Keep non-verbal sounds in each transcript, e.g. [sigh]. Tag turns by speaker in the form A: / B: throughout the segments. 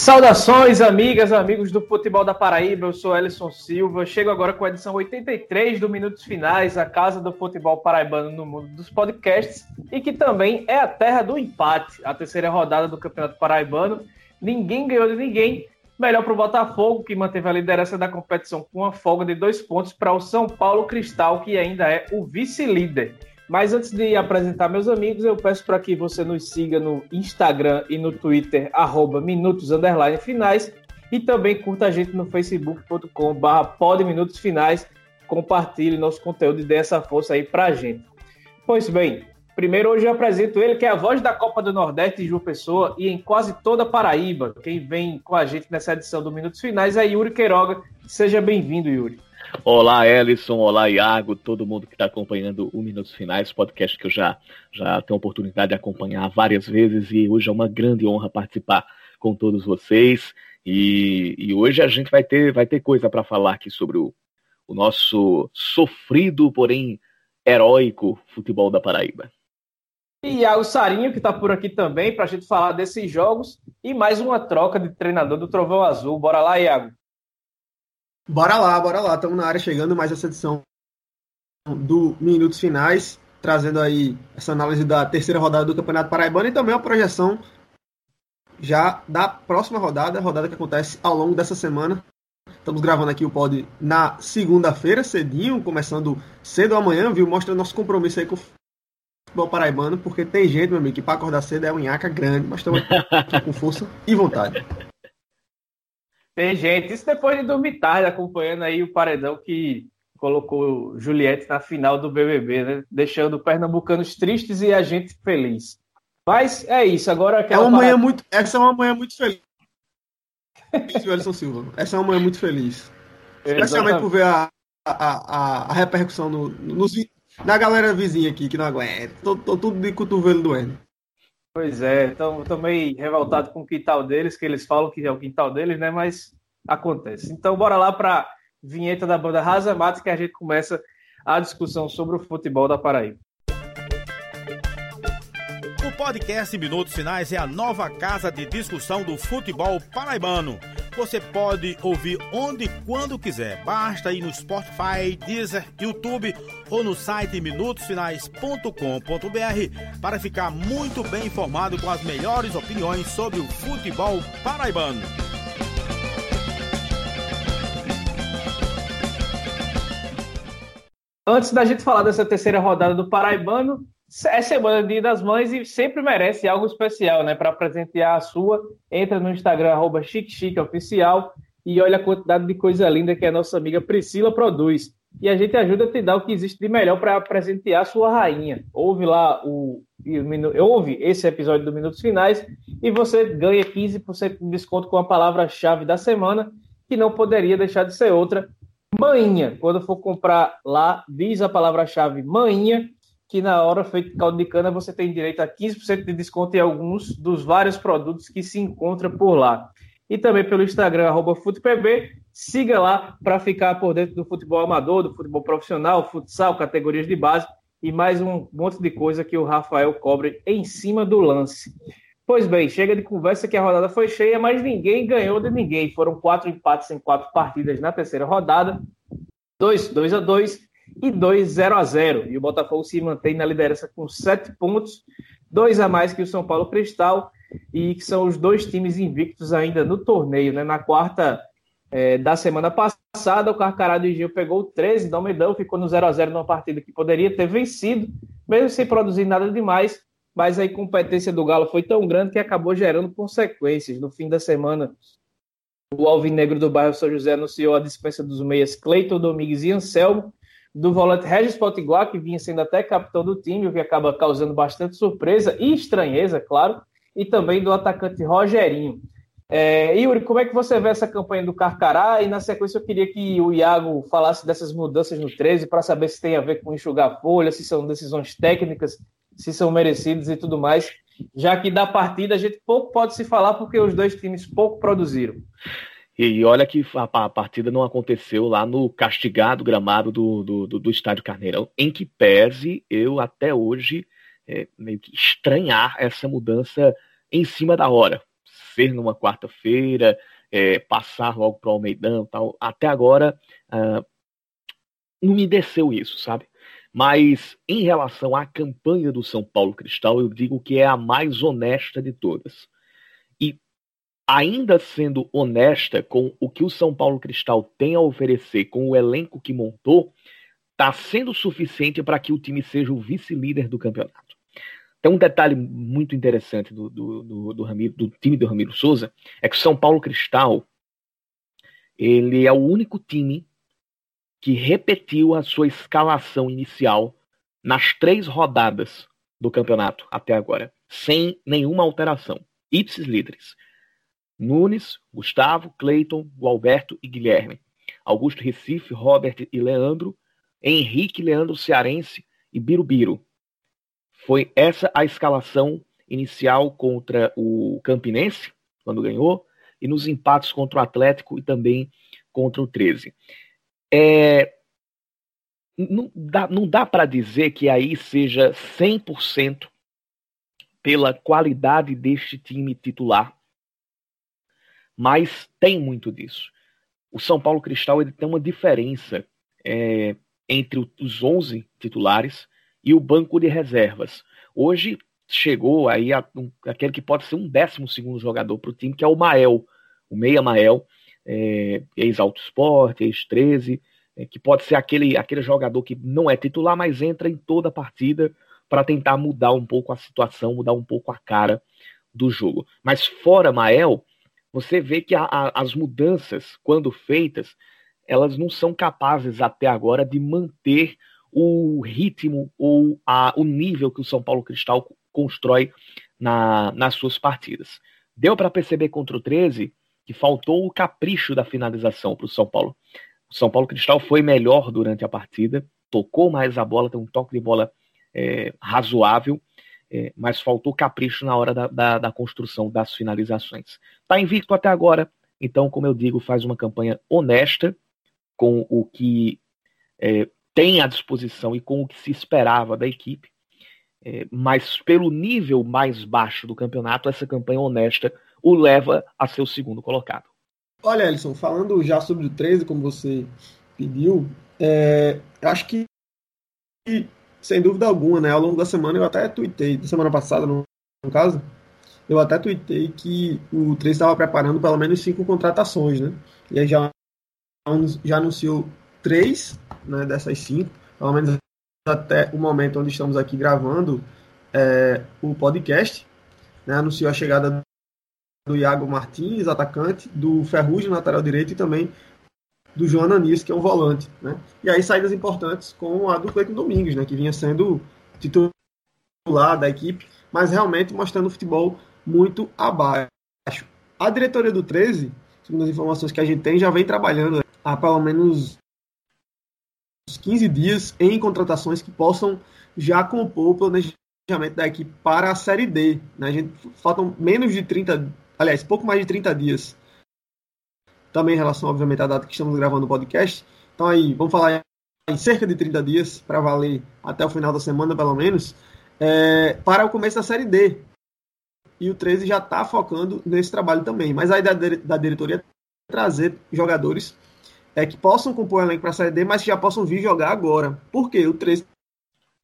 A: Saudações, amigas, amigos do Futebol da Paraíba. Eu sou Ellison Silva. Chego agora com a edição 83 do Minutos Finais, a casa do futebol paraibano no mundo dos podcasts e que também é a terra do empate, a terceira rodada do Campeonato Paraibano. Ninguém ganhou de ninguém. Melhor para o Botafogo, que manteve a liderança da competição com uma folga de dois pontos para o São Paulo Cristal, que ainda é o vice-líder. Mas antes de apresentar meus amigos, eu peço para que você nos siga no Instagram e no Twitter, arroba minutos finais, e também curta a gente no facebook.com barra finais, compartilhe nosso conteúdo e dê essa força aí para a gente. Pois bem, primeiro hoje eu apresento ele, que é a voz da Copa do Nordeste de João Pessoa e em quase toda Paraíba. Quem vem com a gente nessa edição do Minutos Finais é Yuri Queiroga. Seja bem-vindo, Yuri.
B: Olá, Ellison. Olá, Iago. Todo mundo que está acompanhando o Minutos Finais, podcast que eu já, já tenho a oportunidade de acompanhar várias vezes e hoje é uma grande honra participar com todos vocês. E, e hoje a gente vai ter, vai ter coisa para falar aqui sobre o, o nosso sofrido, porém heróico futebol da Paraíba.
A: E Iago Sarinho, que está por aqui também, para a gente falar desses jogos e mais uma troca de treinador do Trovão Azul. Bora lá, Iago.
C: Bora lá, bora lá. Estamos na área chegando mais essa edição do Minutos Finais, trazendo aí essa análise da terceira rodada do Campeonato Paraibano e também a projeção já da próxima rodada, rodada que acontece ao longo dessa semana. Estamos gravando aqui o pod na segunda-feira, cedinho, começando cedo amanhã, viu? Mostra nosso compromisso aí com o futebol paraibano, porque tem gente, meu amigo, que para acordar cedo é um nhaca grande, mas estamos [laughs] com força e vontade.
A: Tem gente, isso depois de dormir tarde, acompanhando aí o paredão que colocou Juliette na final do BBB, né? Deixando pernambucanos tristes e a gente feliz. Mas é isso, agora
C: é uma manhã muito, essa é uma manhã muito feliz. Isso, Silva. Essa é uma manhã muito feliz. Especialmente por ver a, a, a, a repercussão no, nos, na galera vizinha aqui que não aguenta. Tô, tô tudo de cotovelo doendo.
A: Pois é, então tô meio revoltado com o quintal deles, que eles falam que é o quintal deles, né? Mas acontece. Então bora lá para vinheta da banda Rasa Mata que a gente começa a discussão sobre o futebol da Paraíba.
D: O podcast Minutos Finais é a nova casa de discussão do futebol paraibano você pode ouvir onde e quando quiser. Basta ir no Spotify, Deezer, YouTube ou no site minutosfinais.com.br para ficar muito bem informado com as melhores opiniões sobre o futebol paraibano.
A: Antes da gente falar dessa terceira rodada do Paraibano, é semana Dia das Mães e sempre merece algo especial, né? Para presentear a sua, entra no Instagram, arroba Oficial e olha a quantidade de coisa linda que a nossa amiga Priscila produz. E a gente ajuda a te dar o que existe de melhor para presentear a sua rainha. Ouve lá o. Ouve esse episódio do Minutos Finais e você ganha 15% de desconto com a palavra-chave da semana, que não poderia deixar de ser outra. Maninha. Quando for comprar lá, diz a palavra-chave Maninha que na hora feito caldo de cana você tem direito a 15% de desconto em alguns dos vários produtos que se encontram por lá. E também pelo Instagram, arroba FutePB. Siga lá para ficar por dentro do futebol amador, do futebol profissional, futsal, categorias de base e mais um monte de coisa que o Rafael cobre em cima do lance. Pois bem, chega de conversa que a rodada foi cheia, mas ninguém ganhou de ninguém. Foram quatro empates em quatro partidas na terceira rodada. 2 2 a 2 e 2 0 a 0 E o Botafogo se mantém na liderança com sete pontos, dois a mais que o São Paulo Cristal, e que são os dois times invictos ainda no torneio. Né? Na quarta é, da semana passada, o Carcará do Gil pegou 13 do Almedão, ficou no 0 a 0 numa partida que poderia ter vencido, mesmo sem produzir nada demais, mas a incompetência do Galo foi tão grande que acabou gerando consequências. No fim da semana, o Alvinegro do bairro São José anunciou a dispensa dos meias Cleiton Domingues e Anselmo, do volante Regis Potiguar, que vinha sendo até capitão do time, o que acaba causando bastante surpresa e estranheza, claro, e também do atacante Rogerinho. É, Yuri, como é que você vê essa campanha do Carcará? E na sequência eu queria que o Iago falasse dessas mudanças no 13 para saber se tem a ver com enxugar folha, se são decisões técnicas, se são merecidas e tudo mais, já que da partida a gente pouco pode se falar porque os dois times pouco produziram.
B: E olha que a, partida não aconteceu lá no castigado gramado do, do, do, do Estádio Carneirão, em que pese eu até hoje é, meio que estranhar essa mudança em cima da hora. ser numa quarta-feira, é, passar logo para o Almeidão tal. Até agora uh, não me desceu isso, sabe? Mas em relação à campanha do São Paulo Cristal, eu digo que é a mais honesta de todas. Ainda sendo honesta com o que o São Paulo Cristal tem a oferecer, com o elenco que montou, está sendo suficiente para que o time seja o vice-líder do campeonato. Tem um detalhe muito interessante do, do, do, do, Ramiro, do time do Ramiro Souza, é que o São Paulo Cristal ele é o único time que repetiu a sua escalação inicial nas três rodadas do campeonato até agora, sem nenhuma alteração. Ipsis líderes. Nunes, Gustavo, Cleiton, Alberto e Guilherme. Augusto Recife, Robert e Leandro. Henrique, Leandro Cearense e Birubiru. Foi essa a escalação inicial contra o Campinense, quando ganhou, e nos empates contra o Atlético e também contra o 13. É, não dá, não dá para dizer que aí seja 100% pela qualidade deste time titular, mas tem muito disso. O São Paulo Cristal ele tem uma diferença é, entre os 11 titulares e o banco de reservas. Hoje chegou aí a, um, aquele que pode ser um décimo segundo jogador para o time, que é o Mael, o Meia Mael, é, ex-Alto Esporte, ex-13, é, que pode ser aquele, aquele jogador que não é titular, mas entra em toda a partida para tentar mudar um pouco a situação, mudar um pouco a cara do jogo. Mas fora Mael, você vê que a, a, as mudanças, quando feitas, elas não são capazes até agora de manter o ritmo ou a, o nível que o São Paulo Cristal constrói na, nas suas partidas. Deu para perceber contra o 13 que faltou o capricho da finalização para o São Paulo. O São Paulo Cristal foi melhor durante a partida, tocou mais a bola, tem um toque de bola é, razoável, é, mas faltou capricho na hora da, da, da construção das finalizações. Está invicto até agora, então, como eu digo, faz uma campanha honesta com o que é, tem à disposição e com o que se esperava da equipe. É, mas pelo nível mais baixo do campeonato, essa campanha honesta o leva a ser o segundo colocado.
C: Olha, Ellison, falando já sobre o 13, como você pediu, é, acho que, sem dúvida alguma, né, ao longo da semana eu até tuitei, da semana passada, no, no caso, eu até tuitei que o 13 estava preparando pelo menos cinco contratações, né? E aí já, já anunciou três né, dessas cinco, pelo menos até o momento onde estamos aqui gravando é, o podcast. Né, anunciou a chegada do Iago Martins, atacante, do Ferrugem, lateral direito, e também do João Ananis, que é um volante. Né? E aí saídas importantes com a do Cleiton Domingues, né, que vinha sendo titular da equipe, mas realmente mostrando o futebol muito abaixo. A diretoria do 13, segundo as informações que a gente tem, já vem trabalhando há pelo menos 15 dias em contratações que possam já compor o planejamento da equipe para a Série D. Né? A gente, faltam menos de 30 aliás, pouco mais de 30 dias, também em relação, obviamente, à data que estamos gravando o podcast. Então, aí, vamos falar em cerca de 30 dias, para valer até o final da semana, pelo menos, é, para o começo da Série D. E o 13 já está focando nesse trabalho também. Mas a ideia da diretoria é trazer jogadores é, que possam compor o elenco para a Série D, mas que já possam vir jogar agora. Porque o 13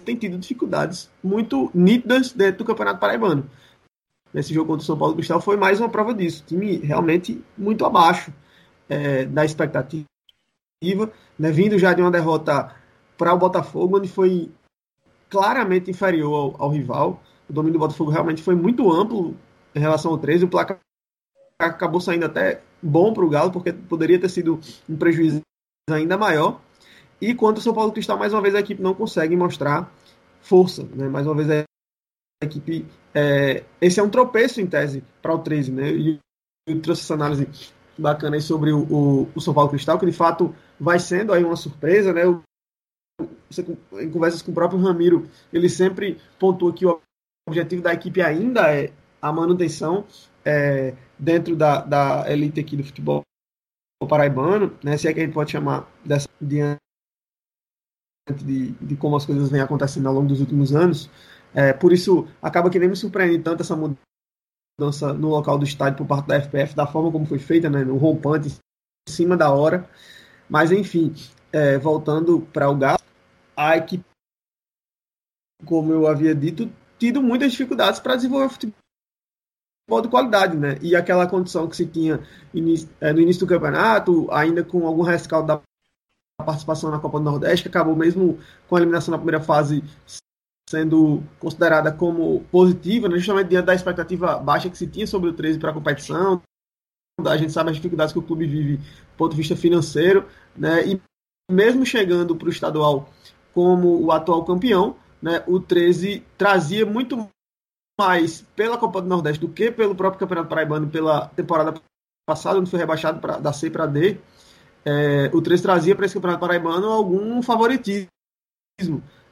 C: tem tido dificuldades muito nítidas dentro do Campeonato Paraibano nesse jogo contra o São Paulo Cristal foi mais uma prova disso. Time realmente muito abaixo é, da expectativa, né, vindo já de uma derrota para o Botafogo, onde foi claramente inferior ao, ao, rival. O domínio do Botafogo realmente foi muito amplo em relação ao 13. O placar acabou saindo até bom para o Galo, porque poderia ter sido um prejuízo ainda maior. E quanto o São Paulo Cristal, mais uma vez a equipe não consegue mostrar força. Né? Mais uma vez a equipe. É, esse é um tropeço em tese para o 13, né? E eu trouxe essa análise bacana aí sobre o, o, o, São Paulo Cristal, que de fato vai sendo aí uma surpresa, né? Você, em conversas com o próprio Ramiro, ele sempre pontuou que o objetivo da equipe ainda é a manutenção é, dentro da, da elite aqui do futebol paraibano, né? Se é que a gente pode chamar dessa diante de, de como as coisas vêm acontecendo ao longo dos últimos anos. É, por isso, acaba que nem me surpreende tanto essa mudança mudança no local do estádio por parte da FPF, da forma como foi feita, né, no rompante, em cima da hora. Mas, enfim, é, voltando para o Galo, a equipe, como eu havia dito, tido muitas dificuldades para desenvolver futebol de qualidade, né? E aquela condição que se tinha é, no início do campeonato, ainda com algum rescaldo da participação na Copa do Nordeste, que acabou mesmo com a eliminação na primeira fase sendo considerada como positiva, né? justamente diante da expectativa baixa que se tinha sobre o 13 para a competição. A gente sabe as dificuldades que o clube vive do ponto de vista financeiro, né? E mesmo chegando para o estadual como o atual campeão, né? O 13 trazia muito mais pela Copa do Nordeste do que pelo próprio Campeonato Paraibano pela temporada passada, onde foi rebaixado pra, da C para D. É, o 13 trazia para esse Campeonato Paraibano algum favoritismo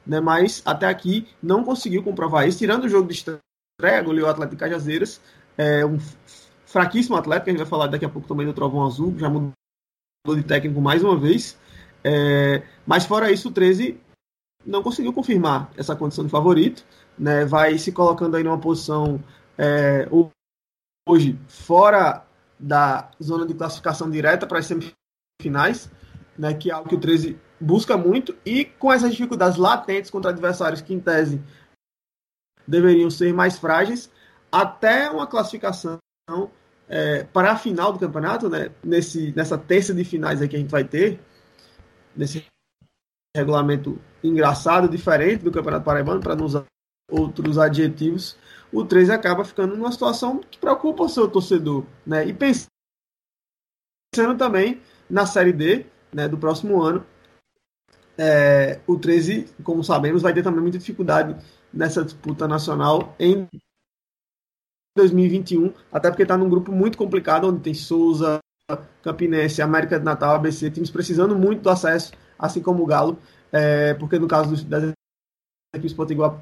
C: né? Mas até aqui não conseguiu comprovar isso, tirando o jogo de estreia, goleou o Atlético Cajazeiras, é um fraquíssimo atleta, que a gente vai falar daqui a pouco também do Trovão Azul, já mudou de técnico mais uma vez. É, mas fora isso, o 13 não conseguiu confirmar essa condição de favorito, né? Vai se colocando aí numa posição é, hoje fora da zona de classificação direta para as semifinais, né? Que é algo que o 13 busca muito e com essas dificuldades latentes contra adversários que, em tese, deveriam ser mais frágeis, até uma classificação é, para a final do campeonato, né, nesse, nessa terça de finais aí que a gente vai ter, nesse regulamento engraçado, diferente do Campeonato Paraibano, para não usar outros adjetivos, o 13 acaba ficando numa situação que preocupa o seu torcedor. Né? E pensando também na Série D né, do próximo ano, é, o 13, como sabemos, vai ter também muita dificuldade nessa disputa nacional em 2021, até porque está num grupo muito complicado, onde tem Souza, Campinense, América de Natal, ABC, times precisando muito do acesso, assim como o Galo, é, porque no caso das equipes potiguar,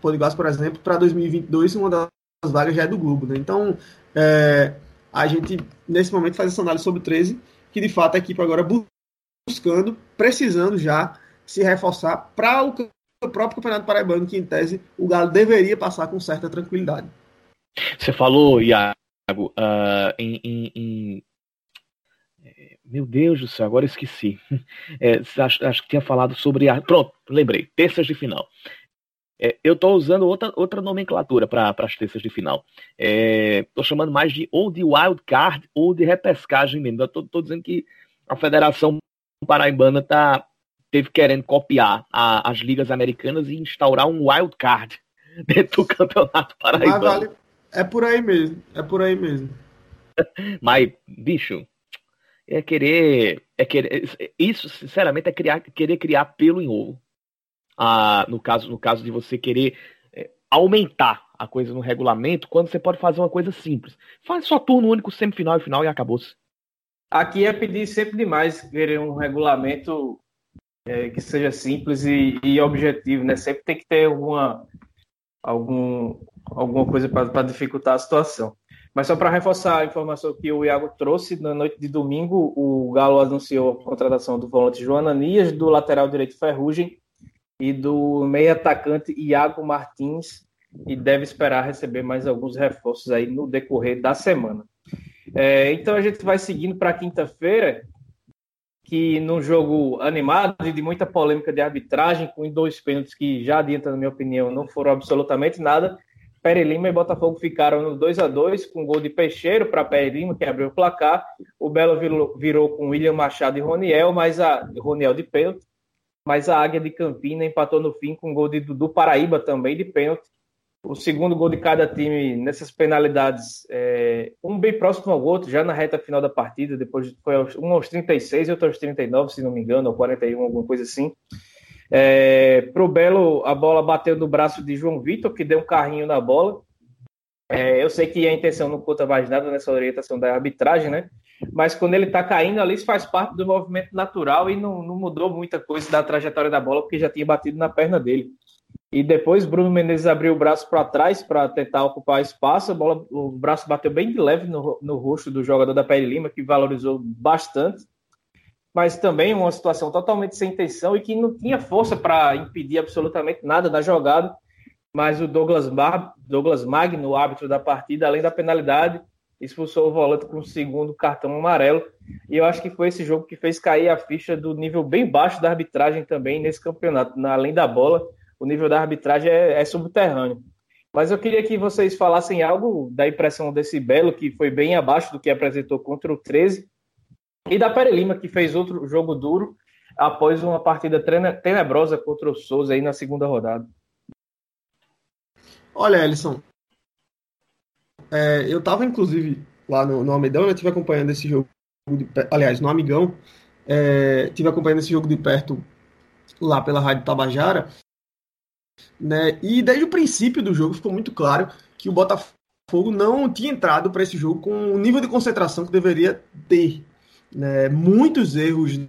C: potiguares, por exemplo, para 2022, uma das vagas já é do Globo. Né? Então, é, a gente, nesse momento, faz essa análise sobre o 13, que de fato a equipe agora buscando, precisando já se reforçar para o próprio Campeonato Paraibano, que em tese o Galo deveria passar com certa tranquilidade.
B: Você falou, Iago, uh, em, em, em, Meu Deus do céu, agora esqueci. [laughs] É, acho, acho, que tinha falado sobre. A... Pronto, lembrei. Terças de final. É, eu estou usando outra, outra nomenclatura para as terças de final. Estou é, chamando mais de ou de wild card ou de repescagem mesmo. Estou dizendo que a federação paraibana tá, teve querendo copiar a, as ligas americanas e instaurar um wild card [laughs] dentro do campeonato paraibano. Vale,
C: é por aí mesmo, é por aí mesmo. [laughs]
B: Mas, bicho, é querer, é querer, isso sinceramente é criar, querer criar pelo em ovo. Ah, no caso, no caso de você querer é, aumentar a coisa no regulamento, quando você pode fazer uma coisa simples. Faz só turno único, semifinal e final e acabou-se.
A: Aqui é pedir sempre demais querer um regulamento é, que seja simples e, e, objetivo, né? Sempre tem que ter alguma, algum, alguma coisa para dificultar a situação. Mas só para reforçar a informação que o Iago trouxe, na noite de domingo, o Galo anunciou a contratação do volante João Anias, do lateral direito Ferrugem e do meio atacante Iago Martins, e deve esperar receber mais alguns reforços aí no decorrer da semana. É, então a gente vai seguindo para quinta-feira, que num jogo animado e de muita polêmica de arbitragem, com dois pênaltis que já adianta, na minha opinião, não foram absolutamente nada. Pere Lima e Botafogo ficaram no 2 a 2 com gol de Peixeiro para Pere Lima, que abriu o placar. O Belo virou, virou com William Machado e Roniel, mas a Roniel de pênalti. Mas a Águia de Campina empatou no fim com gol de Dudu Paraíba também de pênalti o segundo gol de cada time nessas penalidades, é, um bem próximo ao outro, já na reta final da partida, depois foi aos, um aos 36 e outro aos 39, se não me engano, ou 41, alguma coisa assim. É, pro Belo, a bola bateu no braço de João Vitor, que deu um carrinho na bola. É, eu sei que a intenção não conta mais nada nessa orientação da arbitragem, né? Mas quando ele tá caindo ali, isso faz parte do movimento natural e não, não mudou muita coisa da trajetória da bola, porque já tinha batido na perna dele. E depois Bruno Menezes abriu o braço para trás para tentar ocupar espaço. A bola, o braço bateu bem de leve no, no rosto do jogador da Pele Lima, que valorizou bastante. Mas também uma situação totalmente sem intenção e que não tinha força para impedir absolutamente nada da jogada. mas o Douglas, Mar, Douglas Magno, o árbitro da partida, além da penalidade, expulsou o volante com o segundo cartão amarelo. E eu acho que foi esse jogo que fez cair a ficha do nível bem baixo da arbitragem também nesse campeonato. Além da bola, o nível da arbitragem é, é subterrâneo. Mas eu queria que vocês falassem algo da impressão desse Belo, que foi bem abaixo do que apresentou contra o 13, e da Pere Lima, que fez outro jogo duro após uma partida tenebrosa contra o Souza aí na segunda rodada.
C: Olha, Ellison, é, eu estava inclusive lá no, no Almedão, eu estive acompanhando esse jogo, de, aliás, no Amigão, estive é, acompanhando esse jogo de perto lá pela Rádio Tabajara, né? E desde o princípio do jogo ficou muito claro que o Botafogo não tinha entrado para esse jogo com o nível de concentração que deveria ter. Né? Muitos erros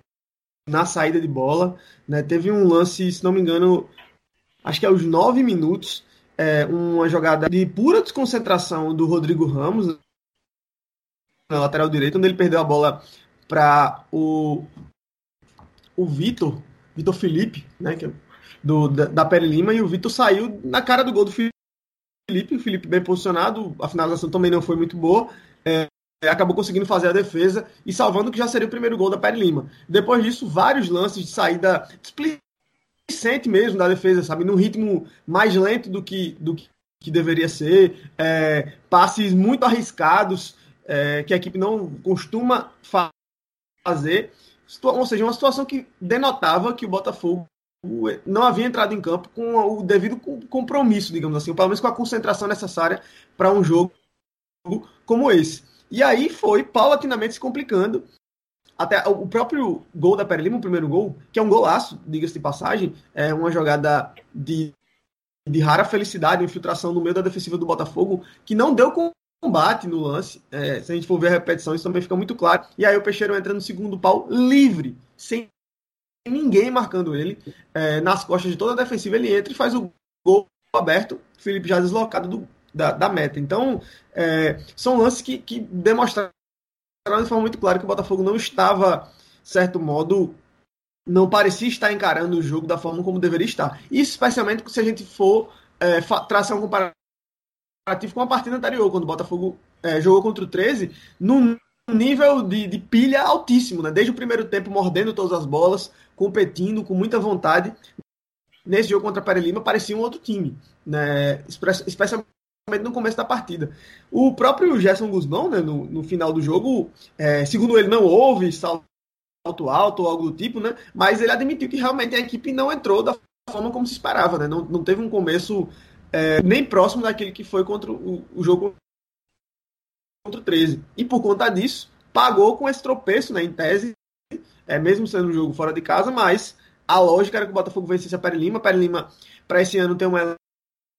C: na saída de bola. Né? Teve um lance, se não me engano, acho que aos nove minutos, é, uma jogada de pura desconcentração do Rodrigo Ramos na lateral direita, onde ele perdeu a bola para o, o Vitor, Vitor Felipe, né? Que é do, da, Pere Lima e o Vitor saiu na cara do gol do Felipe. O Felipe bem posicionado, a finalização também não foi muito boa. É, acabou conseguindo fazer a defesa e salvando que já seria o primeiro gol da Pere Lima. Depois disso, vários lances de saída displicente mesmo da defesa, sabe? Num ritmo mais lento do que, do que, que deveria ser. É, passes muito arriscados é, que a equipe não costuma fazer. Ou seja, uma situação que denotava que o Botafogo não havia entrado em campo com o devido compromisso, digamos assim, pelo menos com a concentração necessária para um jogo como esse. E aí foi paulatinamente se complicando. Até o próprio gol da Pere Lima, o primeiro gol, que é um golaço, diga-se de passagem, é uma jogada de, de rara felicidade, infiltração no meio da defensiva do Botafogo, que não deu combate no lance. É, se a gente for ver a repetição, isso também fica muito claro. E aí o Peixeiro entra no segundo pau livre, sem ninguém marcando ele. É, nas costas de toda a defensiva, ele entra e faz o gol aberto. Felipe já deslocado do, da, da, meta. Então, é, são lances que, que demonstraram de forma muito clara que o Botafogo não estava, certo modo, não parecia estar encarando o jogo da forma como deveria estar. Isso, especialmente se a gente for é, traçar um comparativo com a partida anterior, quando o Botafogo é, jogou contra o 13, num nível de, de pilha altíssimo, né? Desde o primeiro tempo, mordendo todas as bolas, competindo com muita vontade. Nesse jogo contra a Pere Lima, parecia um outro time, né? especialmente no começo da partida. O próprio Gerson Guzmão, né, no, no final do jogo, é, segundo ele, não houve salto alto ou algo do tipo, né? Mas ele admitiu que realmente a equipe não entrou da forma como se esperava, né? Não, não teve um começo é, nem próximo daquele que foi contra o, o jogo contra o 13. E por conta disso, pagou com esse tropeço, né, em tese, é, mesmo sendo um jogo fora de casa, mas a lógica era que o Botafogo vencesse a Pere Lima. A Pere Lima, para esse ano, tem um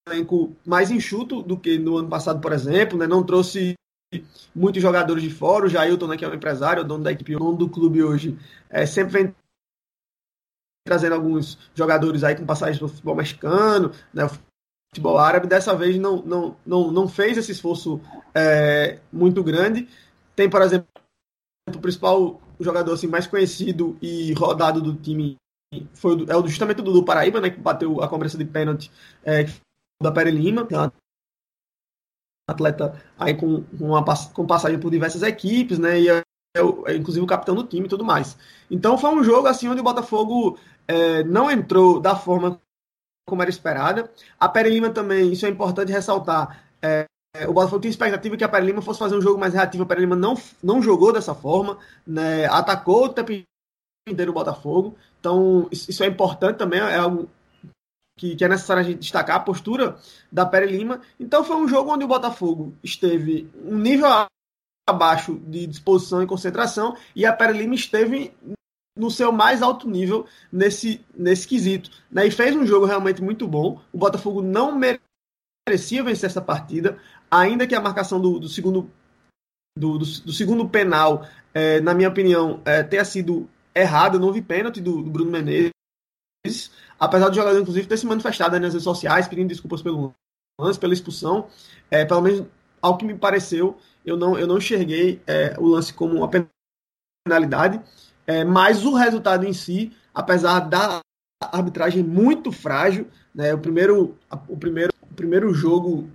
C: elenco mais enxuto do que no ano passado, por exemplo, né? não trouxe muitos jogadores de fora. O Jailton, né, que é um empresário, o dono da equipe, o dono do clube hoje, é, sempre vem trazendo alguns jogadores aí com passagens do futebol mexicano, né, o futebol árabe. Dessa vez não, não, não, não fez esse esforço é, muito grande. Tem, por exemplo, o principal jogador assim, mais conhecido e rodado do time foi o, é justamente o Dudu Paraíba, né, que bateu a cobrança de pênalti é, da Pere Lima, que é atleta aí com, uma, com passagem por diversas equipes, né, e é, é, inclusive o capitão do time e tudo mais. Então foi um jogo assim onde o Botafogo é, não entrou da forma como era esperada. A Pere Lima também, isso é importante ressaltar, é, é, o Botafogo tinha expectativa que a Pere Lima fosse fazer um jogo mais reativo. A Pere Lima não, não jogou dessa forma, né? atacou o tempo inteiro o Botafogo. Então, isso é importante também, é algo que, que é necessário a gente destacar, a postura da Pere Lima. Então, foi um jogo onde o Botafogo esteve um nível abaixo de disposição e concentração, e a Pere Lima esteve no seu mais alto nível nesse, nesse quesito. Né? E fez um jogo realmente muito bom. O Botafogo não merecia vencer essa partida ainda que a marcação do, do segundo do, do, do, segundo penal, é, na minha opinião, é, tenha sido errada, não houve pênalti do, do, Bruno Menezes, apesar do jogador, inclusive, ter se manifestado nas redes sociais, pedindo desculpas pelo lance, pela expulsão, é, pelo menos ao que me pareceu, eu não, eu não enxerguei é, o lance como uma penalidade, é, mas o resultado em si, apesar da arbitragem muito frágil, né, o primeiro, o primeiro primeiro jogo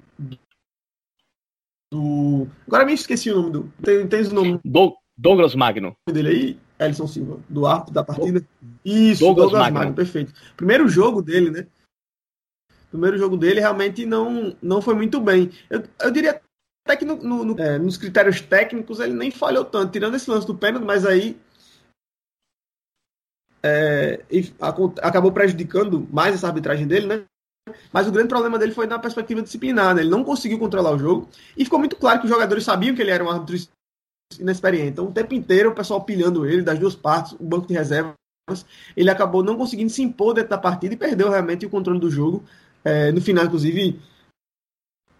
C: do. Agora me esqueci o nome do. Tem, tem o nome
B: do, Douglas Magno.
C: dele aí, Elson Silva, do árbitro da partida. Isso,
B: Douglas,
C: Douglas
B: Magno.
C: Magno, perfeito. Primeiro jogo dele, né? Primeiro jogo dele realmente não, não foi muito bem. Eu, eu diria até que no, no- no- é, nos critérios técnicos ele nem falhou tanto, tirando esse lance do pênalti, mas aí é, e acon- acabou prejudicando mais essa arbitragem dele, né? Mas o grande problema dele foi na perspectiva disciplinar, né? Ele não conseguiu controlar o jogo e ficou muito claro que os jogadores sabiam que ele era um árbitro inexperiente. Então, o tempo inteiro o pessoal pilhando ele das duas partes, o banco de reservas, ele acabou não conseguindo se impor dentro da partida e perdeu realmente o controle do jogo. É, no final, inclusive,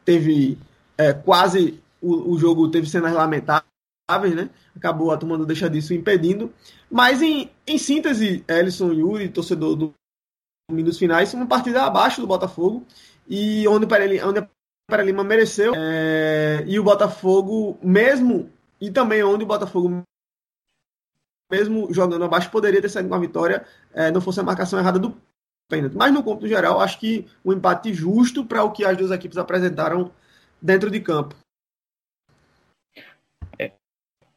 C: teve é, quase o, o jogo teve cenas lamentáveis, né? Acabou a turma do disso impedindo. Mas em, em síntese, Ellison Yuri, torcedor do minutos finais, uma partida abaixo do Botafogo e onde o Pereira Lima, mereceu é, e o Botafogo mesmo e também onde o Botafogo mesmo jogando abaixo poderia ter saído com a vitória é, não fosse a marcação errada do pênalti. Mas no cômputo geral, acho que um empate justo para o que as duas equipes apresentaram dentro de campo.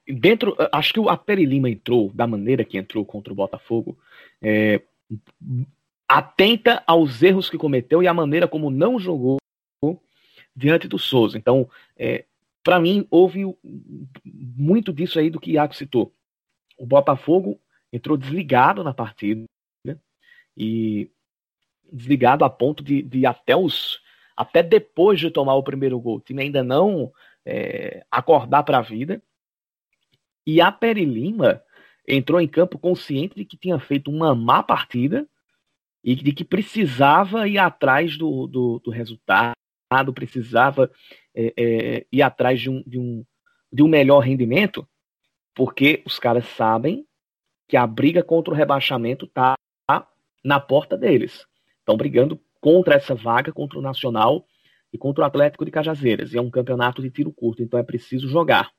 B: Dentro, acho que o Aperi Lima entrou da maneira que entrou contra o Botafogo, é, atenta aos erros que cometeu e a maneira como não jogou diante do Souza. Então, é, para mim, houve muito disso aí do que Iago citou. O Botafogo entrou desligado na partida né? e desligado a ponto de, de até os até depois de tomar o primeiro gol, o time ainda não é, acordar para a vida. E a Peri Lima entrou em campo consciente de que tinha feito uma má partida e de que precisava ir atrás do, do, do resultado, precisava é, é, ir atrás de um, de, um, de um melhor rendimento, porque os caras sabem que a briga contra o rebaixamento está na porta deles. Estão brigando contra essa vaga, contra o Nacional e contra o Atlético de Cajazeiras. E é um campeonato de tiro curto, então é preciso jogar.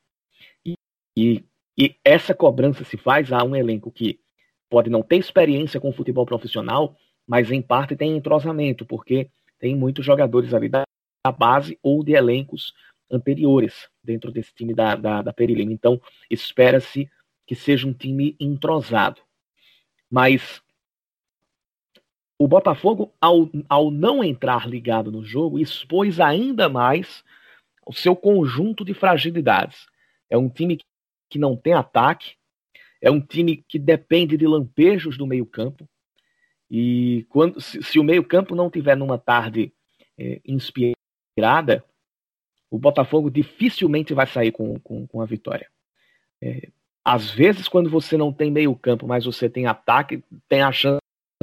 B: E, e, e essa cobrança se faz a um elenco que pode não ter experiência com futebol profissional, mas em parte tem entrosamento, porque tem muitos jogadores ali da, da base ou de elencos anteriores dentro desse time da, da, da. Então, espera-se que seja um time entrosado. Mas o Botafogo, ao, ao não entrar ligado no jogo, expôs ainda mais o seu conjunto de fragilidades. É um time que não tem ataque, é um time que depende de lampejos do meio-campo. E quando, se, se o meio-campo não tiver numa tarde é, inspirada, o Botafogo dificilmente vai sair com, com, com a vitória. É, às vezes, quando você não tem meio-campo, mas você tem ataque, tem a chance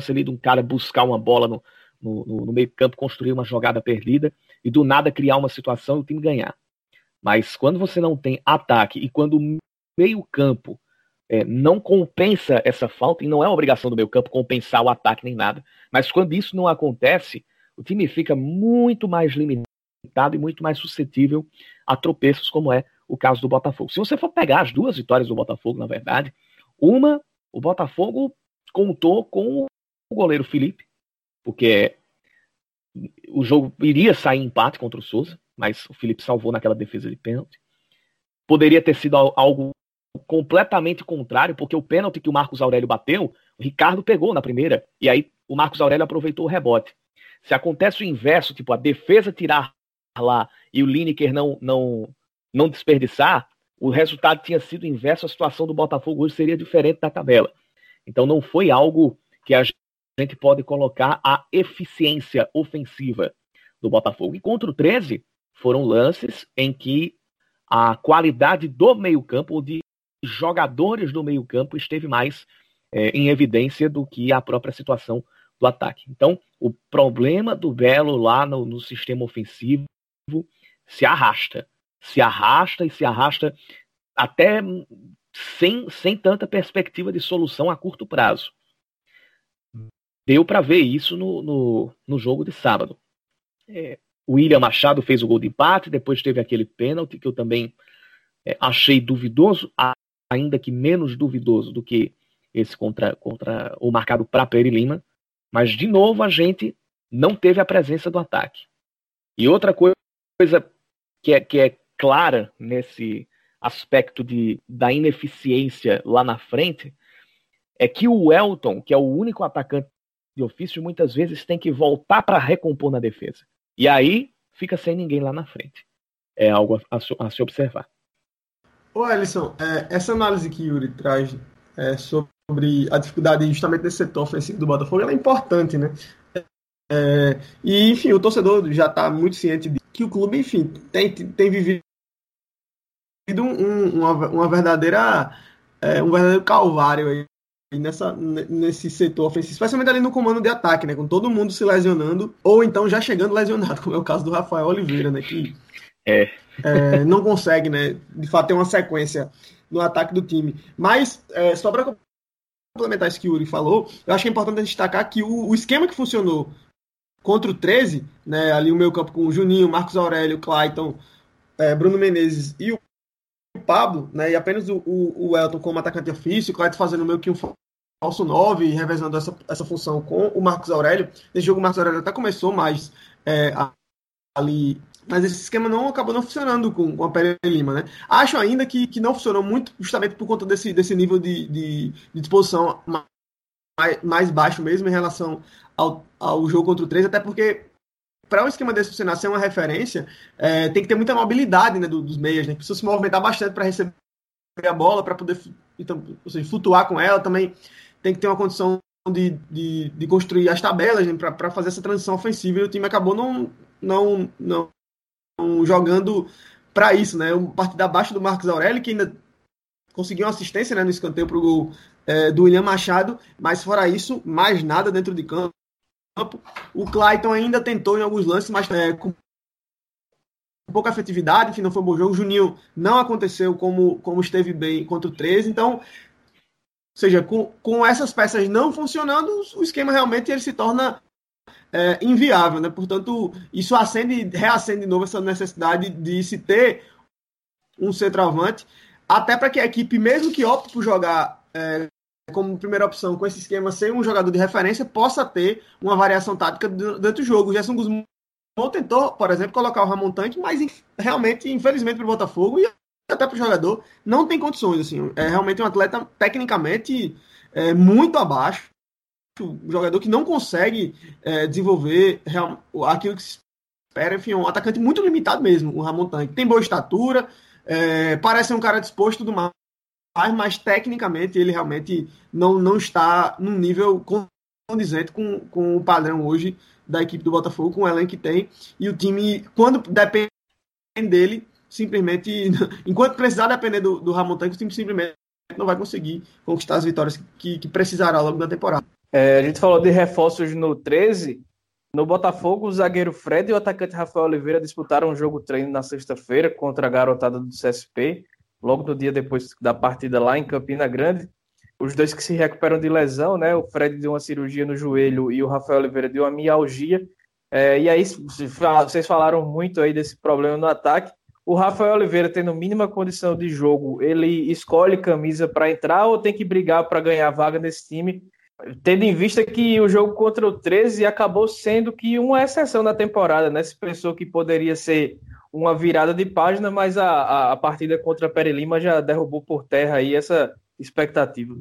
B: ali de um cara buscar uma bola no, no, no meio-campo, construir uma jogada perdida e do nada criar uma situação e o time ganhar. Mas quando você não tem ataque e quando o meio-campo é, não compensa essa falta, e não é uma obrigação do meio-campo compensar o ataque nem nada, mas quando isso não acontece, o time fica muito mais limitado e muito mais suscetível a tropeços, como é o caso do Botafogo. Se você for pegar as duas vitórias do Botafogo, na verdade, uma, o Botafogo contou com o goleiro Felipe, porque o jogo iria sair empate contra o Souza, mas o Felipe salvou naquela defesa de pênalti. Poderia ter sido algo completamente contrário, porque o pênalti que o Marcos Aurélio bateu, o Ricardo pegou na primeira, e aí o Marcos Aurélio aproveitou o rebote. Se acontece o inverso, tipo a defesa tirar lá e o Lineker não, não, não desperdiçar, o resultado tinha sido inverso, a situação do Botafogo hoje seria diferente da tabela. Então não foi algo que a gente pode colocar a eficiência ofensiva do Botafogo. E contra o 13, foram lances em que a qualidade do meio-campo, ou de jogadores do meio-campo, esteve mais é, em evidência do que a própria situação do ataque. Então, o problema do Belo lá no, no sistema ofensivo se arrasta. Se arrasta e se arrasta até sem, sem tanta perspectiva de solução a curto prazo. Deu para ver isso no, no, no, jogo de sábado. É, o William Machado fez o gol de empate, depois teve aquele pênalti que eu também é, achei duvidoso, ainda que menos duvidoso do que esse contra, contra o marcado para Peri Lima. Mas, de novo, a gente não teve a presença do ataque. E outra coisa que é, que é clara nesse aspecto de, da ineficiência lá na frente é que o Elton, que é o único atacante de ofício, muitas vezes tem que voltar para recompor na defesa. E aí fica sem ninguém lá na frente. É algo a, a, a se observar.
C: Ô, Ellison, é, essa análise que Yuri traz é, sobre a dificuldade justamente desse setor ofensivo do Botafogo é importante, né? É, e, enfim, o torcedor já está muito ciente de que o clube, enfim, tem, tem vivido um, uma, uma verdadeira, é, um verdadeiro calvário aí nessa, nesse setor ofensivo, especialmente ali no comando de ataque, né? Com todo mundo se lesionando, ou então já chegando lesionado, [laughs] como é o caso do Rafael Oliveira, né? Que
B: é.
C: É, não consegue, né? De fato, ter uma sequência no ataque do time. Mas, é, só para complementar isso que o Yuri falou, eu acho que é importante destacar que o, o, esquema que funcionou contra o 13, né? Ali o meu campo com o Juninho, Marcos Aurélio, Clayton, é, Bruno Menezes e o Pablo, né? E apenas o, o, Elton como atacante ofício, o Clayton fazendo meio que um falso 9, revezando essa, essa função com o Marcos Aurélio. Nesse jogo o Marcos Aurélio até começou mais é, ali mas esse esquema não acabou não funcionando com, com a Pele Lima, né? Acho ainda que, que não funcionou muito justamente por conta desse, desse nível de, de, de disposição mais, mais baixo mesmo em relação ao, ao jogo contra o 3, até porque para um esquema desse funcionar ser uma referência, é, tem que ter muita mobilidade né, do, dos meias, né? Precisa se movimentar bastante para receber a bola, para poder então, ou seja, flutuar com ela também. Tem que ter uma condição de, de, de construir as tabelas né, para fazer essa transição ofensiva e o time acabou não, não, não jogando para isso, né? Um partido abaixo do Marcos Aurélio, que ainda conseguiu uma assistência né, no escanteio para o gol é, do William Machado, mas fora isso, mais nada dentro de campo. O Clayton ainda tentou em alguns lances, mas é, com pouca efetividade, que não foi um bom jogo. O Juninho não aconteceu como, como esteve bem contra o 13, então, ou seja, com, com essas peças não funcionando, o esquema realmente ele se torna é, inviável, né? Portanto, isso acende, reacende de novo essa necessidade de se ter um centroavante, até para que a equipe, mesmo que opte por jogar é, como primeira opção com esse esquema sem um jogador de referência, possa ter uma variação tática dentro do jogo. O Gerson Guzmão tentou, por exemplo, colocar o Ramon Tanque, mas realmente, infelizmente, para o Botafogo e até para o jogador, não tem condições. Assim, é realmente um atleta tecnicamente é, muito abaixo um jogador que não consegue é, desenvolver real, aquilo que se espera. Enfim, um atacante muito limitado mesmo, o Ramon Tanque. Tem boa estatura, é, parece um cara disposto do mais, mas tecnicamente ele realmente não, não está num nível condizente com, com o padrão hoje da equipe do Botafogo, com o elenco que tem. E o time, quando depende dele, simplesmente, [laughs] enquanto precisar depender do, do Ramon Tanque, o time simplesmente não vai conseguir conquistar as vitórias que, que precisará ao longo da temporada.
A: É, a gente falou de reforços no 13. No Botafogo, o zagueiro Fred e o atacante Rafael Oliveira disputaram um jogo treino na sexta-feira contra a garotada do CSP, logo no dia depois da partida lá em Campina Grande. Os dois que se recuperam de lesão, né? O Fred deu uma cirurgia no joelho e o Rafael Oliveira deu uma mialgia. É, e aí, vocês falaram muito aí desse problema no ataque. O Rafael Oliveira, tendo mínima condição de jogo, ele escolhe camisa para entrar ou tem que brigar para ganhar vaga nesse time? Tendo em vista que o jogo contra o 13 acabou sendo que uma exceção da temporada, né? Se pensou que poderia ser uma virada de página, mas a, a, a partida contra a Pere Lima já derrubou por terra aí essa expectativa.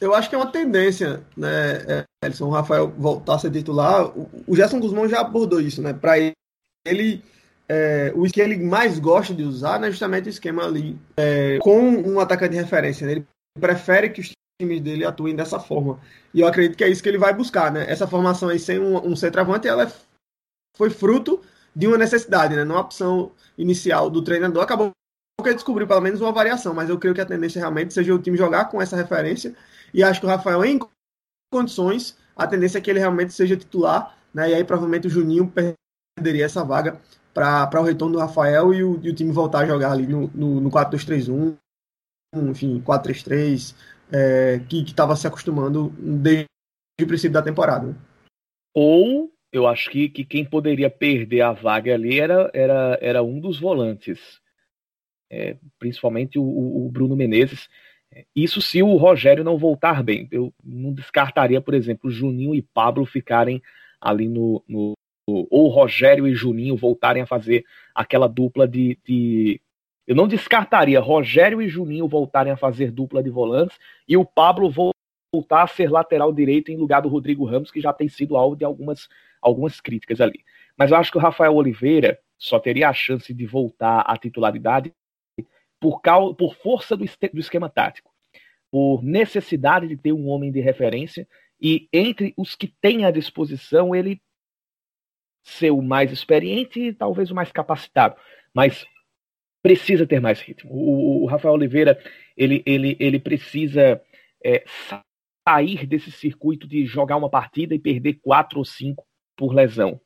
C: Eu acho que é uma tendência, né, Elson, Rafael voltar a ser titular. O Gerson Guzmão já abordou isso, né? Para ele, é, o que ele mais gosta de usar é justamente o esquema ali, é, com um atacante de referência. Né? Ele prefere que os times dele atuem dessa forma. E eu acredito que é isso que ele vai buscar, né? Essa formação aí sem um, um centroavante, ela foi fruto de uma necessidade, né? Não a opção inicial do treinador. Acabou que descobriu pelo menos uma variação, mas eu creio que a tendência realmente seja o time jogar com essa referência. E acho que o Rafael, em condições, a tendência é que ele realmente seja titular, né? E aí provavelmente o Juninho perderia essa vaga para o retorno do Rafael e o, e o, time voltar a jogar ali no, no, no 4-2-3-1, enfim, 4-3-3, é, que estava se acostumando desde o princípio da temporada.
B: Ou eu acho que, que quem poderia perder a vaga ali era, era, era um dos volantes, é, principalmente o, o, Bruno Menezes. Isso se o Rogério não voltar bem. Eu não descartaria, por exemplo, Juninho e Pablo ficarem ali no, no, ou Rogério e Juninho voltarem a fazer aquela dupla de, de, Eu não descartaria Rogério e Juninho voltarem a fazer dupla de volantes e o Pablo voltar a ser lateral direito em lugar do Rodrigo Ramos, que já tem sido alvo de algumas, algumas críticas ali. Mas eu acho que o Rafael Oliveira só teria a chance de voltar à titularidade por, causa, por força do, do esquema tático, por necessidade de ter um homem de referência e entre os que tem à disposição ele ser o mais experiente e talvez o mais capacitado, mas precisa ter mais ritmo. O, o Rafael Oliveira ele, ele, ele precisa é, sair desse circuito de jogar uma partida e perder quatro ou cinco por lesão.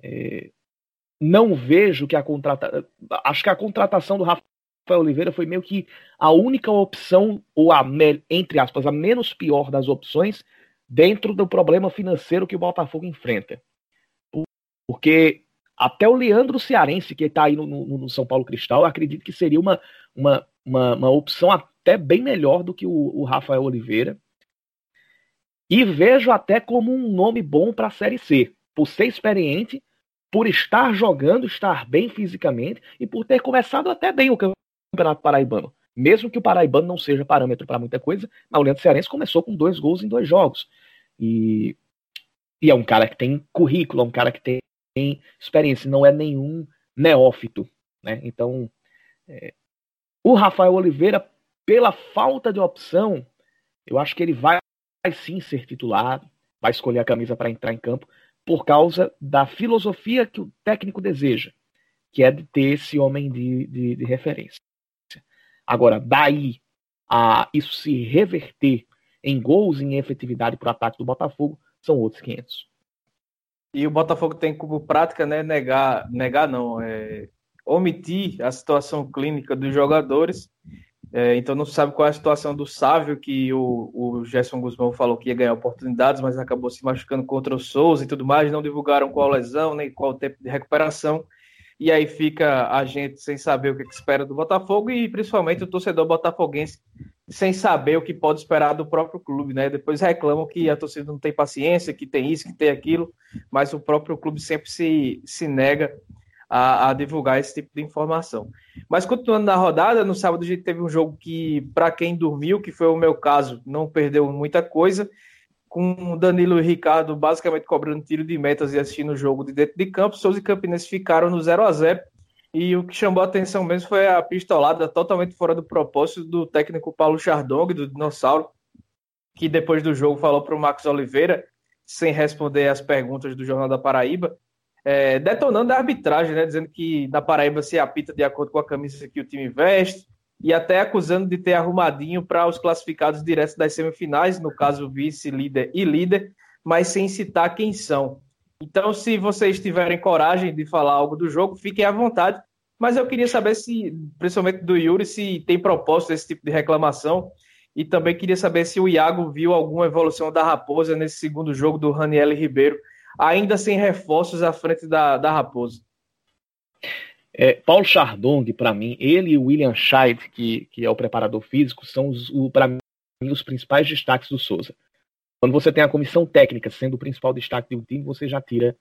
B: É, não vejo que a contratação. Acho que a contratação do Rafael Oliveira foi meio que a única opção, ou a, entre aspas, a menos pior das opções, dentro do problema financeiro que o Botafogo enfrenta. Porque até o Leandro Cearense, que está aí no, no, no, São Paulo Cristal, acredito que seria uma, uma, uma, uma opção até bem melhor do que o, o Rafael Oliveira. E vejo até como um nome bom para a Série C, por ser experiente por estar jogando, estar bem fisicamente e por ter começado até bem o Campeonato Paraibano. Mesmo que o Paraibano não seja parâmetro para muita coisa, mas o Leandro Cearense começou com dois gols em dois jogos. E, e é um cara que tem currículo, é um cara que tem, experiência, não é nenhum neófito. Né? Então, é, o Rafael Oliveira, pela falta de opção, eu acho que ele vai, vai sim ser titular, vai escolher a camisa para entrar em campo, por causa da filosofia que o técnico deseja, que é de ter esse homem de, de, de referência. Agora, daí a isso se reverter em gols em efetividade para o ataque do Botafogo, são outros 500.
A: E o Botafogo tem como prática né, negar, negar não, é, omitir a situação clínica dos jogadores é, então não sabe qual é a situação do Sávio, que o, o Gerson Guzmão falou que ia ganhar oportunidades, mas acabou se machucando contra o Souza e tudo mais. Não divulgaram qual lesão, nem qual tempo de recuperação. E aí fica a gente sem saber o que, que espera do Botafogo e principalmente o torcedor botafoguense sem saber o que pode esperar do próprio clube, né? Depois reclamam que a torcida não tem paciência, que tem isso, que tem aquilo, mas o próprio clube sempre se, se nega a, a, divulgar esse tipo de informação. Mas continuando na rodada, no sábado a gente teve um jogo que, para quem dormiu, que foi o meu caso, não perdeu muita coisa, com Danilo e Ricardo basicamente cobrando tiro de metas e assistindo o jogo de dentro de campo. Souza e Campinense ficaram no 0 a 0 e o que chamou a atenção mesmo foi a pistolada totalmente fora do propósito do técnico Paulo Chardong, do Dinossauro, que depois do jogo falou para o Marcos Oliveira, sem responder às perguntas do Jornal da Paraíba, é, detonando a arbitragem, né, dizendo que na Paraíba se apita de acordo com a camisa que o time veste, e até acusando de ter arrumadinho para os classificados diretos das semifinais, no caso vice-líder e líder, mas sem citar quem são. Então, se vocês tiverem coragem de falar algo do jogo, fiquem à vontade. Mas eu queria saber se, principalmente do Yuri, se tem propósito esse tipo de reclamação. E também queria saber se o Iago viu alguma evolução da Raposa nesse segundo jogo do Raniel Ribeiro, ainda sem reforços à frente da, da Raposa.
B: É, Paulo Chardong, para mim, ele e o William Scheid, que, que é o preparador físico, são, para mim, os principais destaques do Souza. Quando você tem a comissão técnica sendo o principal destaque do time, você já tira,